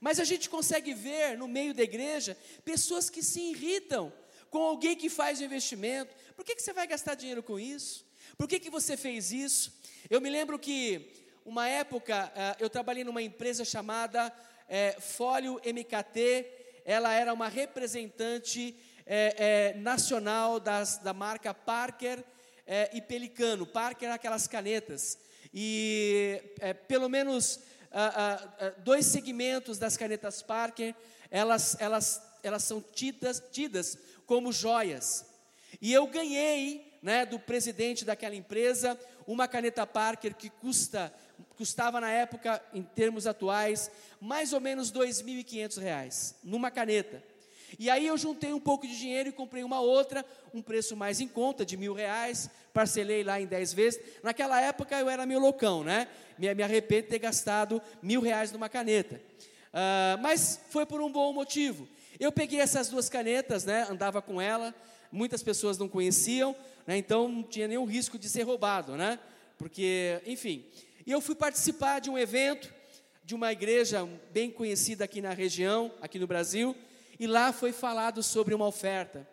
Mas a gente consegue ver no meio da igreja pessoas que se irritam com alguém que faz o investimento. Por que, que você vai gastar dinheiro com isso? Por que, que você fez isso? Eu me lembro que, uma época, eh, eu trabalhei numa empresa chamada é, Fólio MKT, ela era uma representante é, é, nacional das, da marca Parker e Pelicano. Parker, aquelas canetas. E pelo menos dois segmentos das canetas Parker, elas, elas, elas são tidas, tidas como joias. E eu ganhei né, do presidente daquela empresa uma caneta Parker que custa, custava na época, em termos atuais, mais ou menos R$ 2.500 numa caneta. E aí eu juntei um pouco de dinheiro e comprei uma outra, um preço mais em conta, de mil reais, parcelei lá em dez vezes. Naquela época eu era meio loucão, né? Me, me arrependo de ter gastado mil reais numa caneta. Uh, mas foi por um bom motivo. Eu peguei essas duas canetas, né? Andava com ela, muitas pessoas não conheciam, né? então não tinha nenhum risco de ser roubado, né? Porque, enfim. E eu fui participar de um evento de uma igreja bem conhecida aqui na região, aqui no Brasil, e lá foi falado sobre uma oferta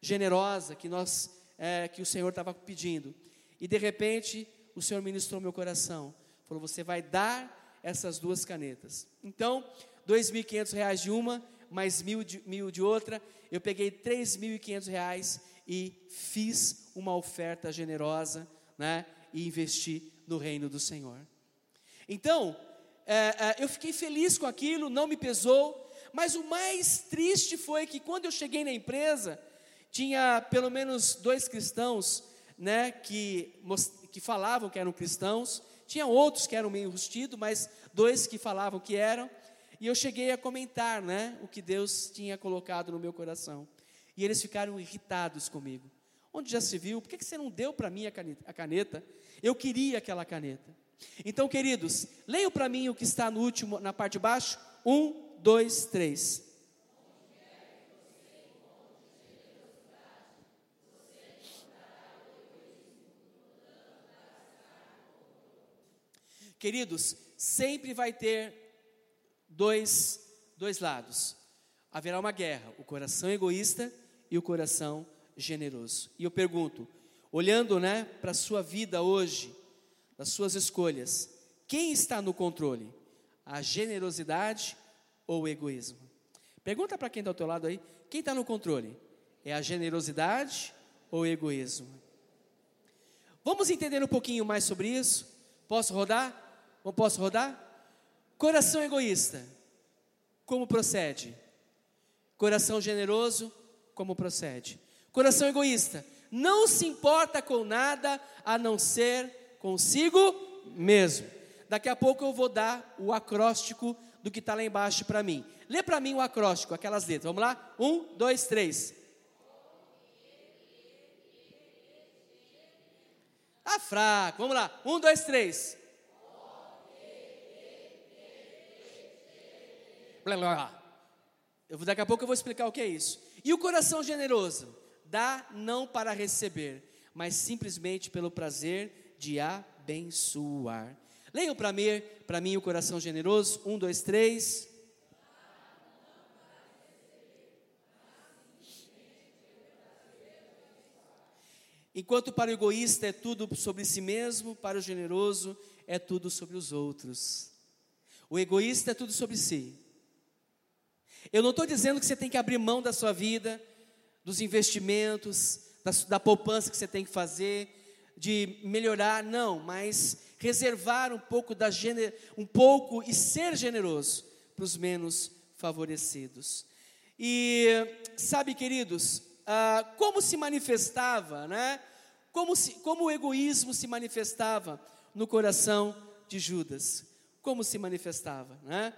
generosa que nós, é, que o Senhor estava pedindo. E de repente o Senhor ministrou meu coração, falou: você vai dar essas duas canetas. Então, quinhentos reais de uma, mais mil de, mil de outra. Eu peguei e quinhentos reais e fiz uma oferta generosa, né? E investi no reino do Senhor. Então, é, é, eu fiquei feliz com aquilo, não me pesou, mas o mais triste foi que quando eu cheguei na empresa, tinha pelo menos dois cristãos, né, que, que falavam que eram cristãos, tinha outros que eram meio rustidos, mas dois que falavam que eram, e eu cheguei a comentar, né, o que Deus tinha colocado no meu coração. E eles ficaram irritados comigo. Onde já se viu? Por que você não deu para mim a caneta? Eu queria aquela caneta. Então, queridos, leiam para mim o que está no último, na parte de baixo. Um, dois, três. Queridos, sempre vai ter dois, dois lados. Haverá uma guerra, o coração egoísta e o coração generoso. E eu pergunto, olhando né, para a sua vida hoje, das suas escolhas, quem está no controle? A generosidade ou o egoísmo? Pergunta para quem está ao teu lado aí, quem está no controle? É a generosidade ou o egoísmo? Vamos entender um pouquinho mais sobre isso? Posso rodar? Não posso rodar? Coração egoísta, como procede? Coração generoso, como procede? Coração egoísta, não se importa com nada a não ser consigo mesmo. Daqui a pouco eu vou dar o acróstico do que está lá embaixo para mim. Lê para mim o acróstico, aquelas letras. Vamos lá? Um, dois, três. Tá fraco. Vamos lá. Um, dois, três. Eu, daqui a pouco eu vou explicar o que é isso. E o coração generoso? Dá não para receber, mas simplesmente pelo prazer de abençoar. Leiam para mim, para mim o coração generoso. Um, dois, três. Enquanto para o egoísta é tudo sobre si mesmo, para o generoso é tudo sobre os outros. O egoísta é tudo sobre si. Eu não estou dizendo que você tem que abrir mão da sua vida, dos investimentos, da, da poupança que você tem que fazer, de melhorar, não, mas reservar um pouco da um pouco e ser generoso para os menos favorecidos. E sabe, queridos, ah, como se manifestava, né? Como, se, como o egoísmo se manifestava no coração de Judas? Como se manifestava, né?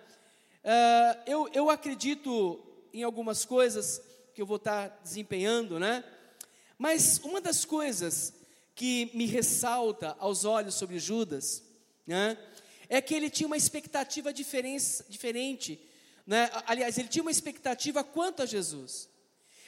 Uh, eu, eu acredito em algumas coisas que eu vou estar desempenhando, né? Mas uma das coisas que me ressalta aos olhos sobre Judas, né? É que ele tinha uma expectativa diferente, né? Aliás, ele tinha uma expectativa quanto a Jesus.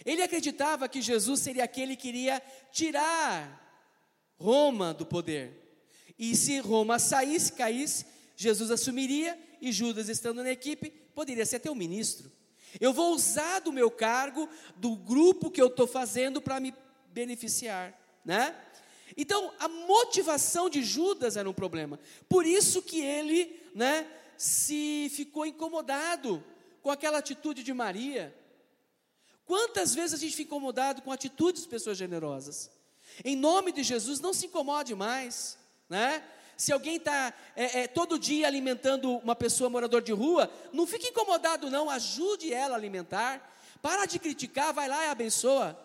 Ele acreditava que Jesus seria aquele que iria tirar Roma do poder. E se Roma saísse, caísse, Jesus assumiria e Judas, estando na equipe, poderia ser até um ministro. Eu vou usar do meu cargo, do grupo que eu estou fazendo para me beneficiar, né? Então, a motivação de Judas era um problema. Por isso que ele, né, se ficou incomodado com aquela atitude de Maria. Quantas vezes a gente fica incomodado com atitudes de pessoas generosas? Em nome de Jesus, não se incomode mais, né? Se alguém está é, é, todo dia alimentando uma pessoa morador de rua, não fique incomodado, não, ajude ela a alimentar. Para de criticar, vai lá e abençoa.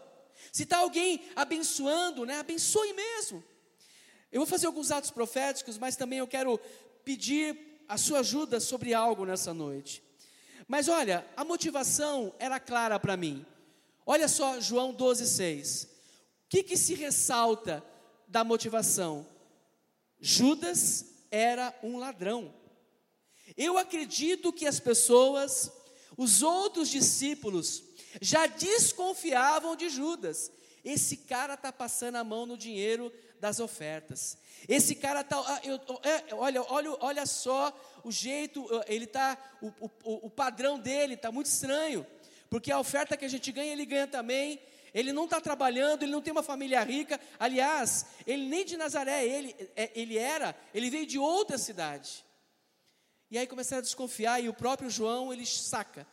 Se está alguém abençoando, né, abençoe mesmo. Eu vou fazer alguns atos proféticos, mas também eu quero pedir a sua ajuda sobre algo nessa noite. Mas olha, a motivação era clara para mim. Olha só João 12,6. O que, que se ressalta da motivação? Judas era um ladrão. Eu acredito que as pessoas, os outros discípulos, já desconfiavam de Judas. Esse cara está passando a mão no dinheiro das ofertas. Esse cara está. Ah, é, olha, olha, olha só o jeito, ele está. O, o, o padrão dele está muito estranho. Porque a oferta que a gente ganha, ele ganha também. Ele não está trabalhando, ele não tem uma família rica. Aliás, ele nem de Nazaré ele, é, ele era, ele veio de outra cidade. E aí começaram a desconfiar, e o próprio João ele saca.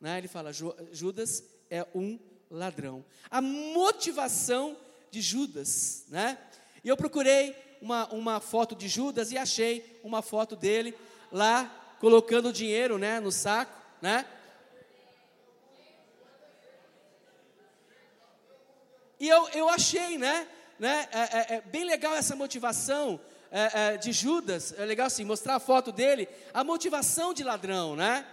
Né? Ele fala: Judas é um ladrão. A motivação de Judas. Né? E eu procurei uma, uma foto de Judas e achei uma foto dele lá colocando dinheiro né, no saco. Né? E eu, eu achei, né, né é, é, é bem legal essa motivação é, é, de Judas, é legal assim, mostrar a foto dele, a motivação de ladrão, né?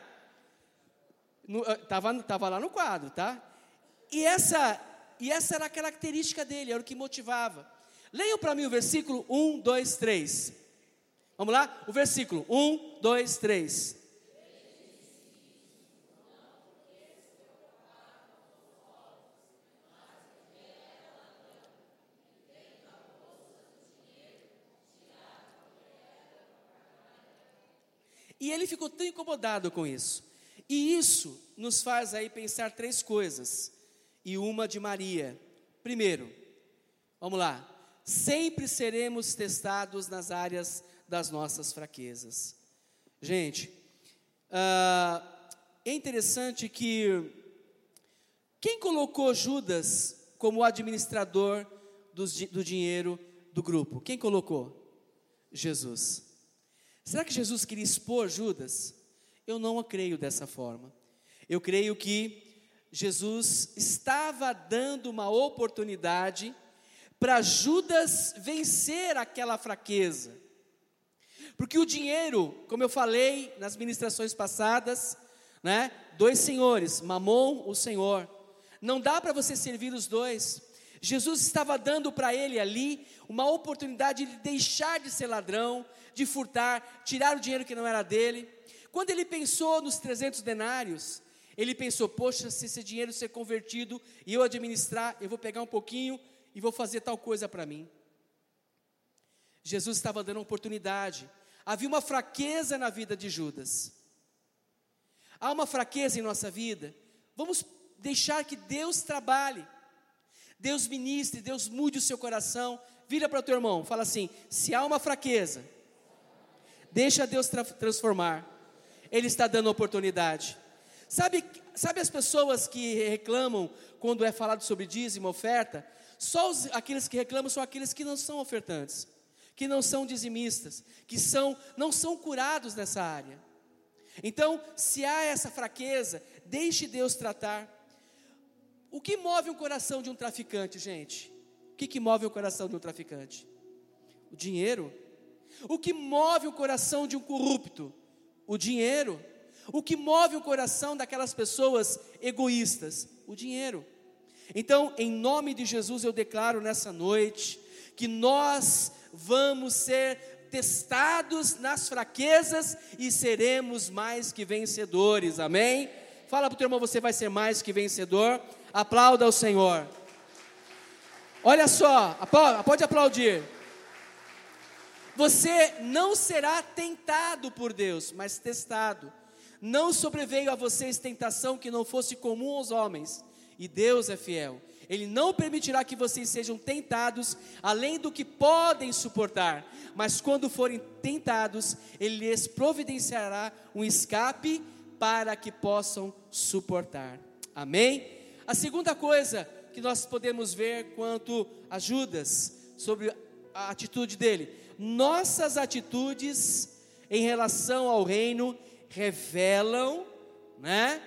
Estava eh, tava lá no quadro, tá? E essa, e essa era a característica dele, era o que motivava. Leiam para mim o versículo 1, 2, 3. Vamos lá? O versículo 1, 2, 3. E ele ficou tão incomodado com isso. E isso nos faz aí pensar três coisas, e uma de Maria. Primeiro, vamos lá, sempre seremos testados nas áreas das nossas fraquezas. Gente, uh, é interessante que quem colocou Judas como administrador do, do dinheiro do grupo? Quem colocou? Jesus. Será que Jesus queria expor Judas? Eu não creio dessa forma. Eu creio que Jesus estava dando uma oportunidade para Judas vencer aquela fraqueza. Porque o dinheiro, como eu falei nas ministrações passadas, né? Dois senhores, Mamon, o Senhor. Não dá para você servir os dois. Jesus estava dando para ele ali uma oportunidade de deixar de ser ladrão, de furtar, tirar o dinheiro que não era dele. Quando ele pensou nos 300 denários, ele pensou: poxa, se esse dinheiro ser convertido e eu administrar, eu vou pegar um pouquinho e vou fazer tal coisa para mim. Jesus estava dando uma oportunidade. Havia uma fraqueza na vida de Judas. Há uma fraqueza em nossa vida. Vamos deixar que Deus trabalhe. Deus ministre, Deus mude o seu coração. Vira para o teu irmão, fala assim: se há uma fraqueza, deixa Deus tra transformar. Ele está dando oportunidade. Sabe, sabe as pessoas que reclamam quando é falado sobre dízimo, oferta? Só os, aqueles que reclamam são aqueles que não são ofertantes, que não são dizimistas, que são, não são curados nessa área. Então, se há essa fraqueza, deixe Deus tratar. O que move o coração de um traficante, gente? O que, que move o coração de um traficante? O dinheiro. O que move o coração de um corrupto? O dinheiro. O que move o coração daquelas pessoas egoístas? O dinheiro. Então, em nome de Jesus, eu declaro nessa noite que nós vamos ser testados nas fraquezas e seremos mais que vencedores, amém? Fala para o teu irmão, você vai ser mais que vencedor. Aplauda ao Senhor. Olha só, pode aplaudir. Você não será tentado por Deus, mas testado. Não sobreveio a vocês tentação que não fosse comum aos homens, e Deus é fiel. Ele não permitirá que vocês sejam tentados além do que podem suportar, mas quando forem tentados, Ele lhes providenciará um escape para que possam suportar. Amém? A segunda coisa que nós podemos ver quanto a Judas, sobre a atitude dele, nossas atitudes em relação ao reino revelam, né,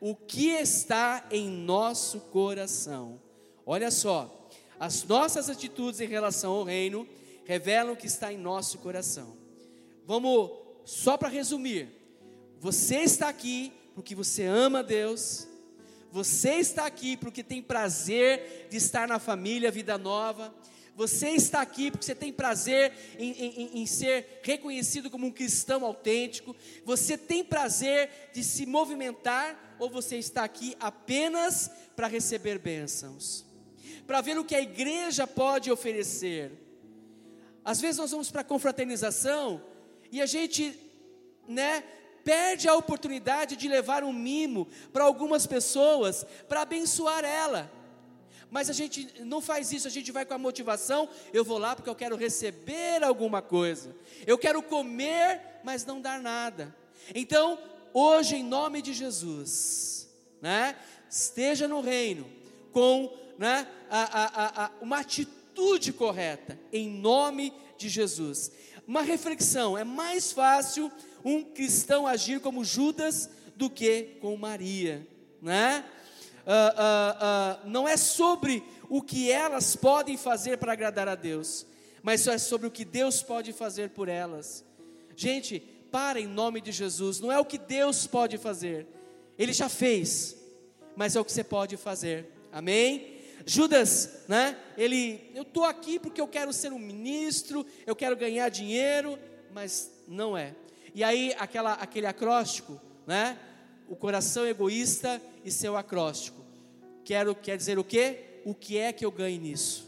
o que está em nosso coração. Olha só, as nossas atitudes em relação ao reino revelam o que está em nosso coração. Vamos só para resumir. Você está aqui porque você ama Deus. Você está aqui porque tem prazer de estar na família Vida Nova. Você está aqui porque você tem prazer em, em, em, ser reconhecido como um cristão autêntico. Você tem prazer de se movimentar, ou você está aqui apenas para receber bênçãos, para ver o que a igreja pode oferecer. Às vezes nós vamos para a confraternização e a gente, né, perde a oportunidade de levar um mimo para algumas pessoas para abençoar ela. Mas a gente não faz isso, a gente vai com a motivação: eu vou lá porque eu quero receber alguma coisa, eu quero comer, mas não dar nada. Então, hoje, em nome de Jesus, né, esteja no reino com né, a, a, a, uma atitude correta, em nome de Jesus. Uma reflexão: é mais fácil um cristão agir como Judas do que com Maria, né? Uh, uh, não é sobre o que elas podem fazer para agradar a Deus, mas é sobre o que Deus pode fazer por elas. Gente, para em nome de Jesus, não é o que Deus pode fazer, Ele já fez, mas é o que você pode fazer, amém? Judas, né? Ele, eu estou aqui porque eu quero ser um ministro, eu quero ganhar dinheiro, mas não é. E aí aquela, aquele acróstico, né? O coração egoísta e seu acróstico. Quero quer dizer o quê? O que é que eu ganho nisso?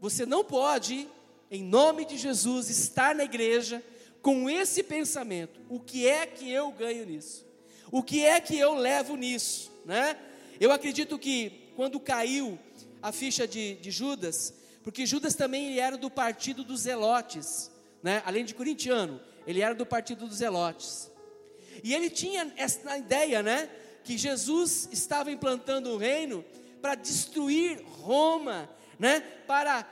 Você não pode, em nome de Jesus, estar na igreja, com esse pensamento, o que é que eu ganho nisso? O que é que eu levo nisso, né? Eu acredito que quando caiu a ficha de, de Judas, porque Judas também era do partido dos Zelotes, né? Além de corintiano, ele era do partido dos Zelotes. E ele tinha essa ideia, né? Que Jesus estava implantando o reino para destruir Roma, né? Para,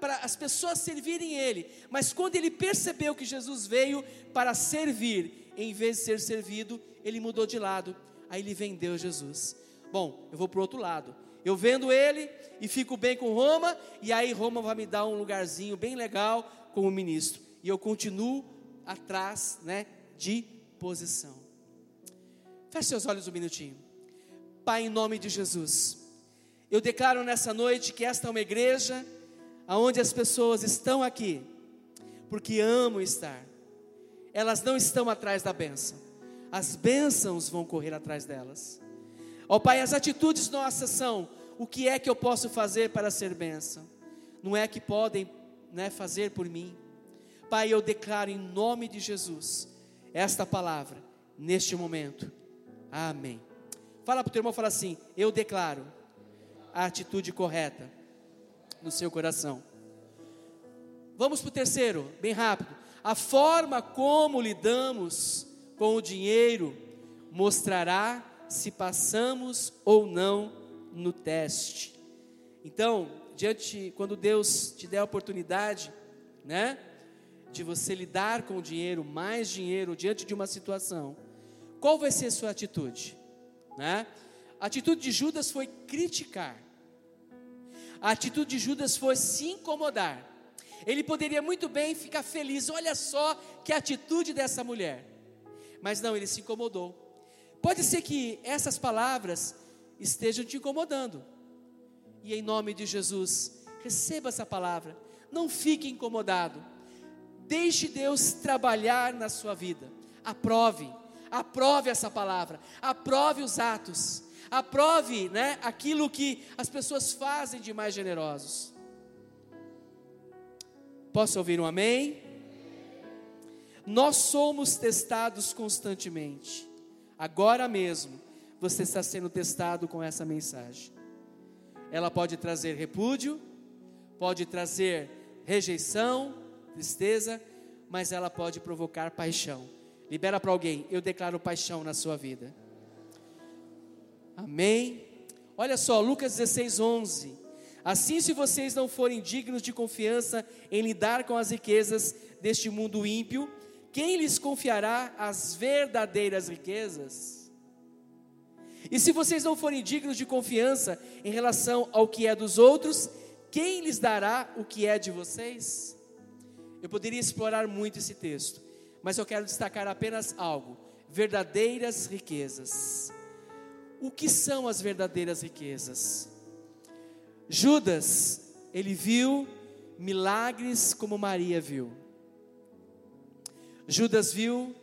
para, as pessoas servirem Ele. Mas quando ele percebeu que Jesus veio para servir, em vez de ser servido, ele mudou de lado. Aí ele vendeu Jesus. Bom, eu vou para o outro lado. Eu vendo ele e fico bem com Roma, e aí Roma vai me dar um lugarzinho bem legal como ministro. E eu continuo atrás, né, de posição. Feche seus olhos um minutinho. Pai, em nome de Jesus, eu declaro nessa noite que esta é uma igreja onde as pessoas estão aqui porque amam estar. Elas não estão atrás da bênção, as bênçãos vão correr atrás delas. Ó oh, Pai, as atitudes nossas são: o que é que eu posso fazer para ser bênção? Não é que podem né, fazer por mim. Pai, eu declaro em nome de Jesus esta palavra neste momento. Amém. Fala para o teu irmão, fala assim: eu declaro a atitude correta no seu coração. Vamos para o terceiro, bem rápido. A forma como lidamos com o dinheiro mostrará se passamos ou não no teste. Então, diante quando Deus te der a oportunidade, né, de você lidar com dinheiro, mais dinheiro diante de uma situação, qual vai ser a sua atitude, né? A atitude de Judas foi criticar. A atitude de Judas foi se incomodar. Ele poderia muito bem ficar feliz, olha só que atitude dessa mulher. Mas não, ele se incomodou. Pode ser que essas palavras estejam te incomodando. E em nome de Jesus, receba essa palavra. Não fique incomodado. Deixe Deus trabalhar na sua vida. Aprove, aprove essa palavra, aprove os atos aprove né, aquilo que as pessoas fazem de mais generosos. Posso ouvir um amém? Nós somos testados constantemente. Agora mesmo, você está sendo testado com essa mensagem. Ela pode trazer repúdio, pode trazer rejeição, tristeza, mas ela pode provocar paixão. Libera para alguém, eu declaro paixão na sua vida. Amém? Olha só, Lucas 16, 11. Assim, se vocês não forem dignos de confiança em lidar com as riquezas deste mundo ímpio, quem lhes confiará as verdadeiras riquezas? E se vocês não forem dignos de confiança em relação ao que é dos outros, quem lhes dará o que é de vocês? Eu poderia explorar muito esse texto, mas eu quero destacar apenas algo: verdadeiras riquezas o que são as verdadeiras riquezas. Judas, ele viu milagres como Maria viu. Judas viu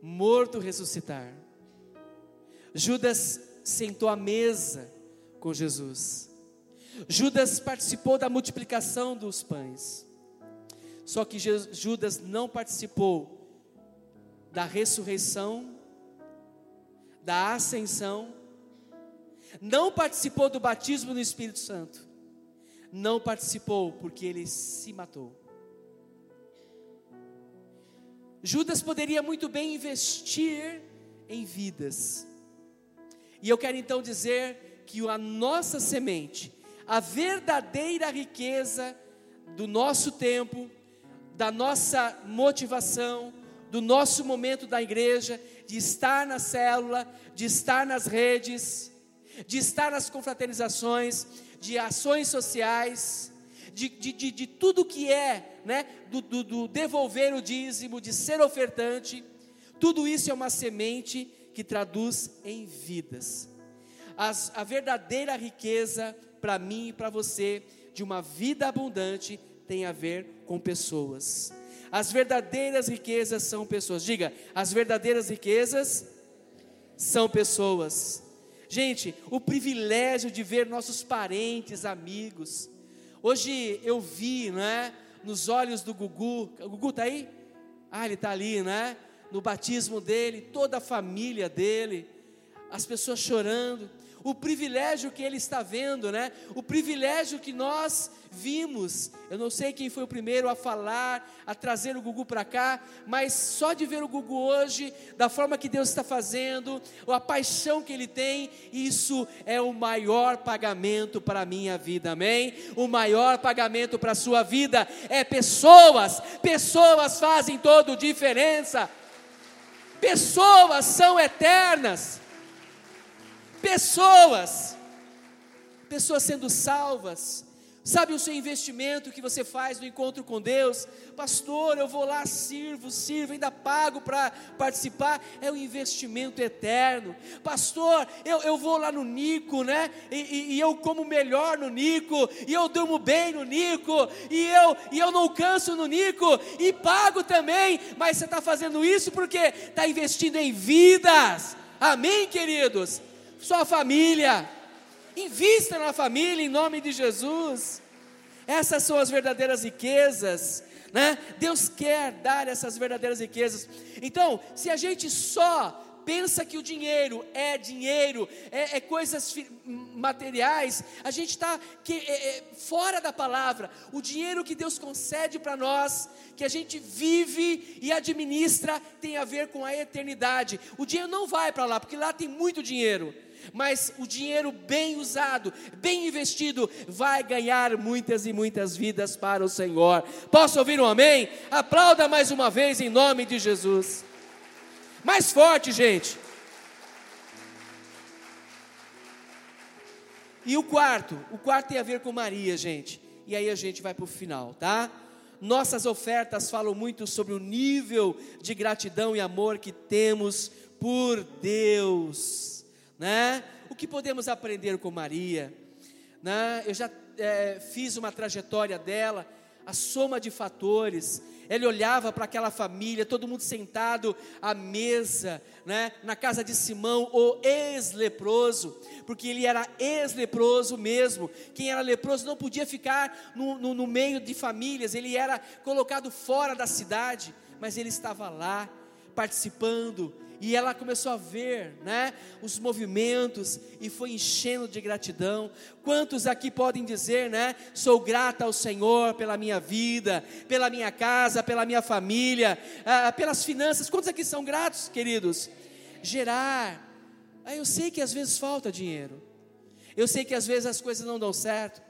morto ressuscitar. Judas sentou à mesa com Jesus. Judas participou da multiplicação dos pães. Só que Judas não participou da ressurreição da ascensão, não participou do batismo no Espírito Santo, não participou porque ele se matou. Judas poderia muito bem investir em vidas, e eu quero então dizer que a nossa semente, a verdadeira riqueza do nosso tempo, da nossa motivação, do nosso momento da igreja, de estar na célula, de estar nas redes, de estar nas confraternizações, de ações sociais, de, de, de, de tudo que é, né, do, do, do devolver o dízimo, de ser ofertante, tudo isso é uma semente que traduz em vidas. As, a verdadeira riqueza para mim e para você de uma vida abundante tem a ver com pessoas. As verdadeiras riquezas são pessoas. Diga, as verdadeiras riquezas são pessoas. Gente, o privilégio de ver nossos parentes, amigos. Hoje eu vi, né, nos olhos do Gugu. O Gugu tá aí? Ah, ele está ali, né? No batismo dele, toda a família dele, as pessoas chorando o privilégio que ele está vendo, né? O privilégio que nós vimos. Eu não sei quem foi o primeiro a falar, a trazer o Gugu para cá, mas só de ver o Gugu hoje, da forma que Deus está fazendo, a paixão que ele tem, isso é o maior pagamento para a minha vida, amém? O maior pagamento para a sua vida é pessoas, pessoas fazem toda diferença. Pessoas são eternas pessoas, pessoas sendo salvas. Sabe o seu investimento que você faz no encontro com Deus? Pastor, eu vou lá, sirvo, sirvo, ainda pago para participar. É um investimento eterno. Pastor, eu, eu vou lá no Nico, né? E, e, e, eu como melhor no Nico, e eu durmo bem no Nico, e eu, e eu não canso no Nico, e pago também. Mas você está fazendo isso porque está investindo em vidas. Amém, queridos? Sua família. Invista na família em nome de Jesus. Essas são as verdadeiras riquezas, né? Deus quer dar essas verdadeiras riquezas. Então, se a gente só pensa que o dinheiro é dinheiro, é, é coisas materiais, a gente está é, é, fora da palavra. O dinheiro que Deus concede para nós, que a gente vive e administra, tem a ver com a eternidade. O dinheiro não vai para lá, porque lá tem muito dinheiro mas o dinheiro bem usado, bem investido, vai ganhar muitas e muitas vidas para o Senhor. Posso ouvir um amém? Aplauda mais uma vez em nome de Jesus. Mais forte, gente. E o quarto, o quarto tem a ver com Maria, gente. E aí a gente vai para o final, tá? Nossas ofertas falam muito sobre o nível de gratidão e amor que temos por Deus né? O que podemos aprender com Maria? Né? Eu já é, fiz uma trajetória dela, a soma de fatores. Ele olhava para aquela família, todo mundo sentado à mesa, né, na casa de Simão, o ex-leproso, porque ele era ex-leproso mesmo. Quem era leproso não podia ficar no, no, no meio de famílias, ele era colocado fora da cidade, mas ele estava lá, participando, e ela começou a ver, né, os movimentos e foi enchendo de gratidão. Quantos aqui podem dizer, né, sou grata ao Senhor pela minha vida, pela minha casa, pela minha família, ah, pelas finanças? Quantos aqui são gratos, queridos? Gerar. Ah, eu sei que às vezes falta dinheiro. Eu sei que às vezes as coisas não dão certo.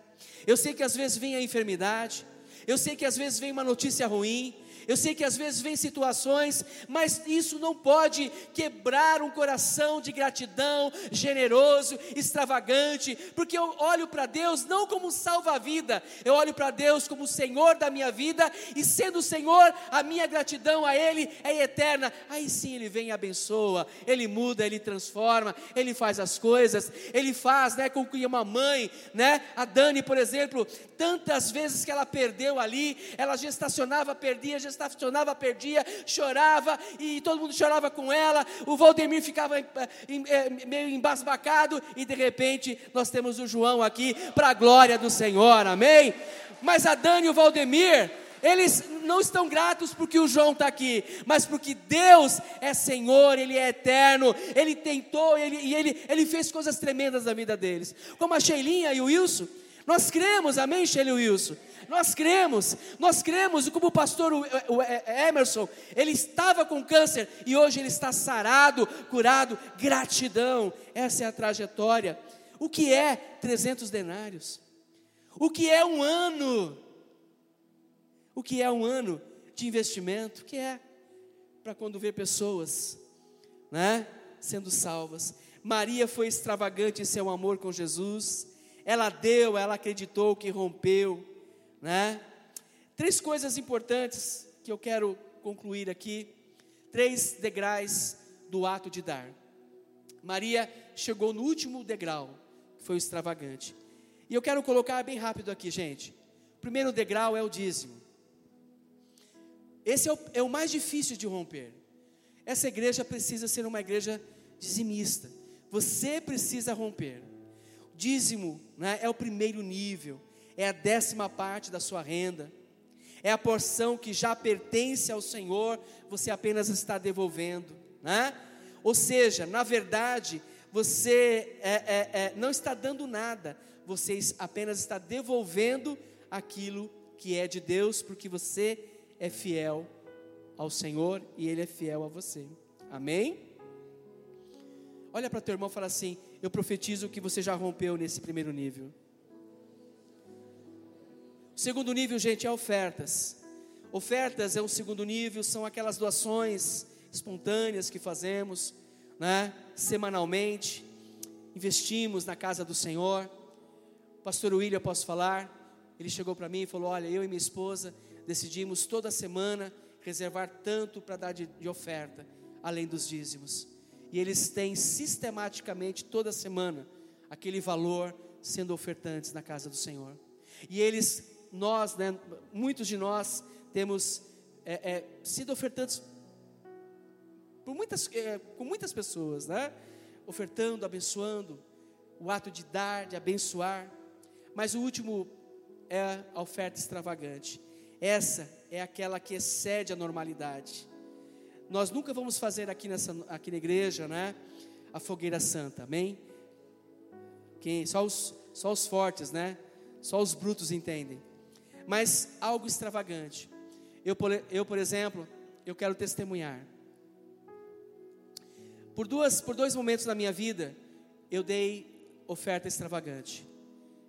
Eu sei que às vezes vem a enfermidade. Eu sei que às vezes vem uma notícia ruim. Eu sei que às vezes vem situações, mas isso não pode quebrar um coração de gratidão, generoso, extravagante, porque eu olho para Deus não como salva-vida, eu olho para Deus como o Senhor da minha vida, e sendo o Senhor, a minha gratidão a Ele é eterna. Aí sim Ele vem e abençoa, Ele muda, Ele transforma, Ele faz as coisas, Ele faz, né, com que uma mãe, né, a Dani, por exemplo, tantas vezes que ela perdeu ali, ela gestacionava, perdia, gestacionava estacionava, perdia, chorava e todo mundo chorava com ela. O Valdemir ficava eh, eh, meio embasbacado e de repente nós temos o João aqui para a glória do Senhor, amém? Mas a Dani e o Valdemir, eles não estão gratos porque o João está aqui, mas porque Deus é Senhor, Ele é eterno, Ele tentou ele, e ele, ele fez coisas tremendas na vida deles. Como a Sheilinha e o Wilson, nós cremos, amém, Sheila Wilson? Nós cremos, nós cremos, como o pastor Emerson, ele estava com câncer e hoje ele está sarado, curado, gratidão, essa é a trajetória. O que é 300 denários? O que é um ano? O que é um ano de investimento? O que é? Para quando ver pessoas, né, sendo salvas. Maria foi extravagante em seu amor com Jesus. Ela deu, ela acreditou que rompeu né? Três coisas importantes que eu quero concluir aqui, três degraus do ato de dar. Maria chegou no último degrau, que foi o extravagante. E eu quero colocar bem rápido aqui, gente. O primeiro degrau é o dízimo. Esse é o, é o mais difícil de romper. Essa igreja precisa ser uma igreja dizimista. Você precisa romper. O dízimo né, é o primeiro nível é a décima parte da sua renda, é a porção que já pertence ao Senhor, você apenas está devolvendo, né? Ou seja, na verdade, você é, é, é, não está dando nada, você apenas está devolvendo aquilo que é de Deus, porque você é fiel ao Senhor e Ele é fiel a você. Amém? Olha para teu irmão e fala assim: Eu profetizo que você já rompeu nesse primeiro nível. O segundo nível, gente, é ofertas. Ofertas é um segundo nível, são aquelas doações espontâneas que fazemos, né, semanalmente. Investimos na casa do Senhor. O pastor William, posso falar? Ele chegou para mim e falou: Olha, eu e minha esposa decidimos toda semana reservar tanto para dar de, de oferta, além dos dízimos. E eles têm sistematicamente toda semana aquele valor sendo ofertantes na casa do Senhor. E eles nós, né, muitos de nós temos é, é, sido ofertantes por muitas, é, com muitas pessoas, né? Ofertando, abençoando, o ato de dar, de abençoar. Mas o último é a oferta extravagante. Essa é aquela que excede a normalidade. Nós nunca vamos fazer aqui, nessa, aqui na igreja, né? A fogueira santa, amém? Quem, só, os, só os fortes, né? Só os brutos entendem mas algo extravagante. Eu, eu, por exemplo, eu quero testemunhar. Por, duas, por dois momentos na minha vida, eu dei oferta extravagante.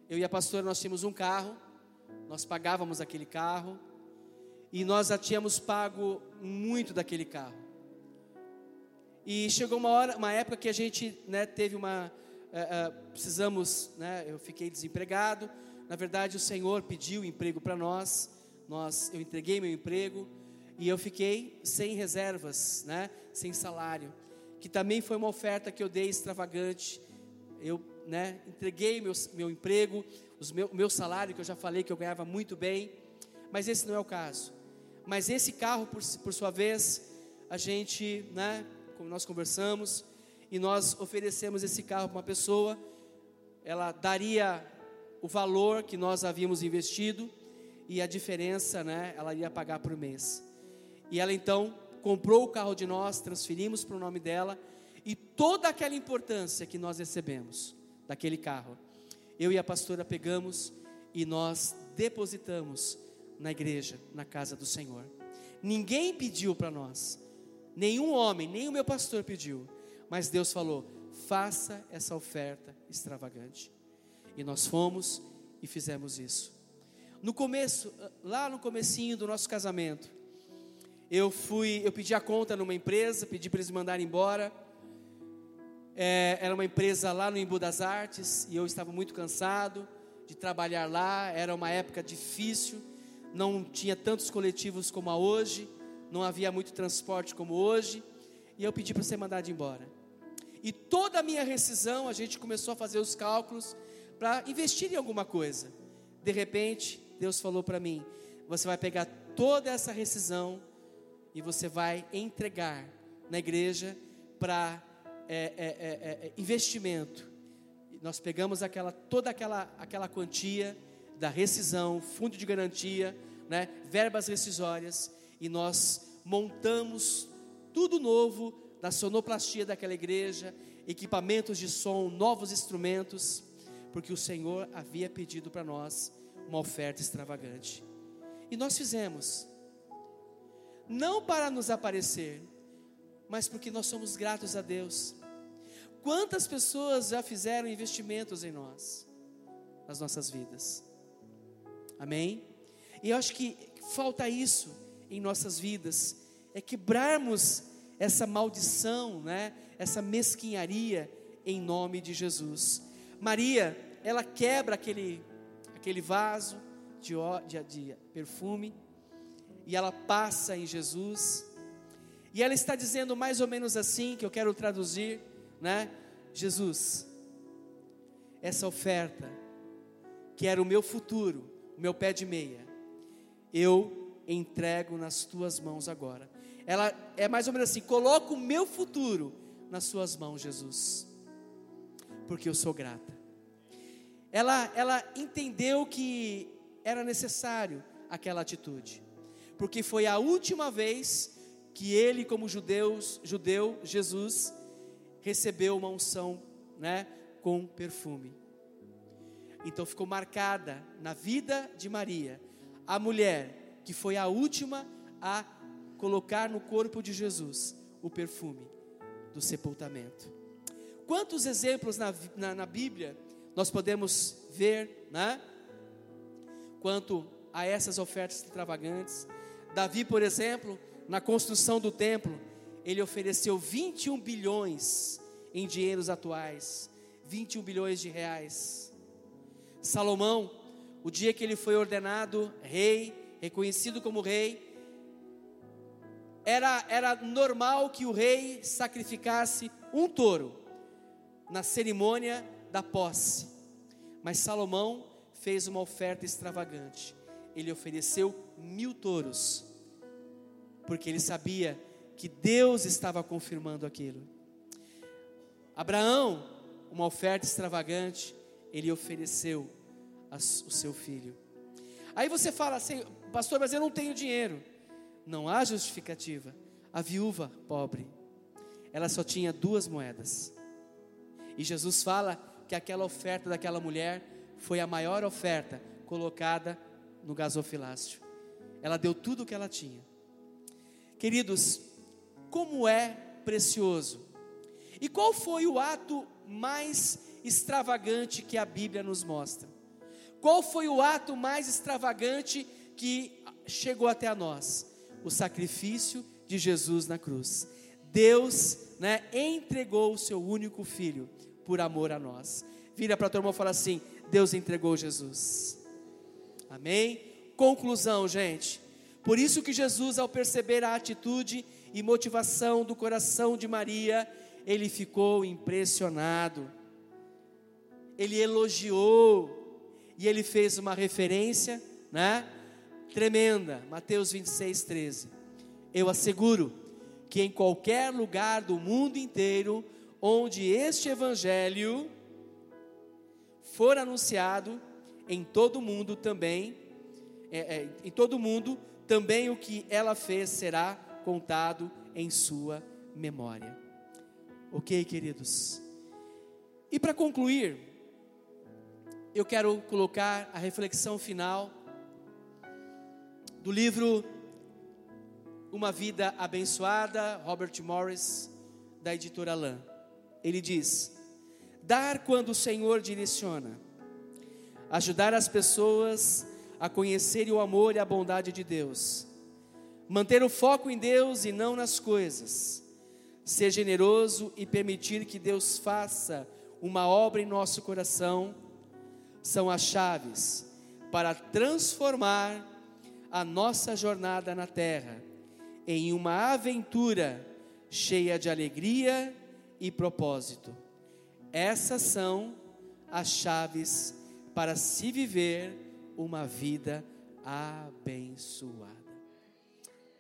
Eu e a pastora, nós tínhamos um carro, nós pagávamos aquele carro, e nós já tínhamos pago muito daquele carro. E chegou uma hora, uma época que a gente né, teve uma. Uh, uh, precisamos, né, eu fiquei desempregado, na verdade, o Senhor pediu emprego para nós. Nós, eu entreguei meu emprego e eu fiquei sem reservas, né? Sem salário, que também foi uma oferta que eu dei extravagante. Eu, né? Entreguei meu, meu emprego, os meu, meu salário que eu já falei que eu ganhava muito bem, mas esse não é o caso. Mas esse carro, por, por sua vez, a gente, né? Como nós conversamos e nós oferecemos esse carro para uma pessoa, ela daria o valor que nós havíamos investido e a diferença, né, ela ia pagar por mês. E ela então comprou o carro de nós, transferimos para o nome dela e toda aquela importância que nós recebemos daquele carro, eu e a pastora pegamos e nós depositamos na igreja, na casa do Senhor. Ninguém pediu para nós, nenhum homem, nem o meu pastor pediu, mas Deus falou: faça essa oferta extravagante. E nós fomos e fizemos isso. No começo, lá no comecinho do nosso casamento, eu fui, eu pedi a conta numa empresa, pedi para eles mandarem embora. É, era uma empresa lá no Embu das Artes e eu estava muito cansado de trabalhar lá. Era uma época difícil, não tinha tantos coletivos como há hoje, não havia muito transporte como hoje. E eu pedi para ser mandado embora. E toda a minha rescisão, a gente começou a fazer os cálculos para investir em alguma coisa. De repente, Deus falou para mim: você vai pegar toda essa rescisão e você vai entregar na igreja para é, é, é, é, investimento. Nós pegamos aquela, toda aquela, aquela quantia da rescisão, fundo de garantia, né, verbas rescisórias, e nós montamos tudo novo da sonoplastia daquela igreja, equipamentos de som, novos instrumentos porque o Senhor havia pedido para nós uma oferta extravagante. E nós fizemos, não para nos aparecer, mas porque nós somos gratos a Deus. Quantas pessoas já fizeram investimentos em nós, nas nossas vidas? Amém? E eu acho que falta isso em nossas vidas, é quebrarmos essa maldição, né? essa mesquinharia em nome de Jesus. Maria, ela quebra aquele, aquele vaso de, de, de perfume e ela passa em Jesus. E ela está dizendo mais ou menos assim, que eu quero traduzir, né? Jesus, essa oferta, que era o meu futuro, o meu pé de meia, eu entrego nas tuas mãos agora. Ela é mais ou menos assim: coloco o meu futuro nas suas mãos, Jesus, porque eu sou grata ela, ela entendeu que era necessário aquela atitude, porque foi a última vez que ele, como judeus, judeu, Jesus, recebeu uma unção, né, com perfume. Então ficou marcada na vida de Maria, a mulher que foi a última a colocar no corpo de Jesus o perfume do sepultamento. Quantos exemplos na, na, na Bíblia nós podemos ver, né? Quanto a essas ofertas extravagantes. Davi, por exemplo, na construção do templo, ele ofereceu 21 bilhões em dinheiros atuais, 21 bilhões de reais. Salomão, o dia que ele foi ordenado rei, reconhecido como rei, era, era normal que o rei sacrificasse um touro na cerimônia da posse. Mas Salomão fez uma oferta extravagante. Ele ofereceu mil touros, porque ele sabia que Deus estava confirmando aquilo. Abraão, uma oferta extravagante, ele ofereceu o seu filho. Aí você fala assim, pastor, mas eu não tenho dinheiro. Não há justificativa. A viúva pobre, ela só tinha duas moedas. E Jesus fala que aquela oferta daquela mulher foi a maior oferta colocada no gasofilácio. Ela deu tudo o que ela tinha. Queridos, como é precioso. E qual foi o ato mais extravagante que a Bíblia nos mostra? Qual foi o ato mais extravagante que chegou até a nós? O sacrifício de Jesus na cruz. Deus né, entregou o seu único filho por amor a nós. Vira para a tua irmã e fala assim: Deus entregou Jesus. Amém? Conclusão, gente. Por isso que Jesus, ao perceber a atitude e motivação do coração de Maria, ele ficou impressionado. Ele elogiou e ele fez uma referência, né? Tremenda. Mateus 26, 13. Eu asseguro que em qualquer lugar do mundo inteiro onde este evangelho for anunciado, em todo mundo também, é, é, em todo mundo também o que ela fez será contado em sua memória. Ok, queridos? E para concluir, eu quero colocar a reflexão final do livro Uma Vida Abençoada, Robert Morris, da editora Lã. Ele diz: dar quando o Senhor direciona, ajudar as pessoas a conhecerem o amor e a bondade de Deus, manter o foco em Deus e não nas coisas, ser generoso e permitir que Deus faça uma obra em nosso coração, são as chaves para transformar a nossa jornada na terra em uma aventura cheia de alegria e propósito. Essas são as chaves para se viver uma vida abençoada.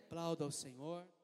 Aplauda ao Senhor.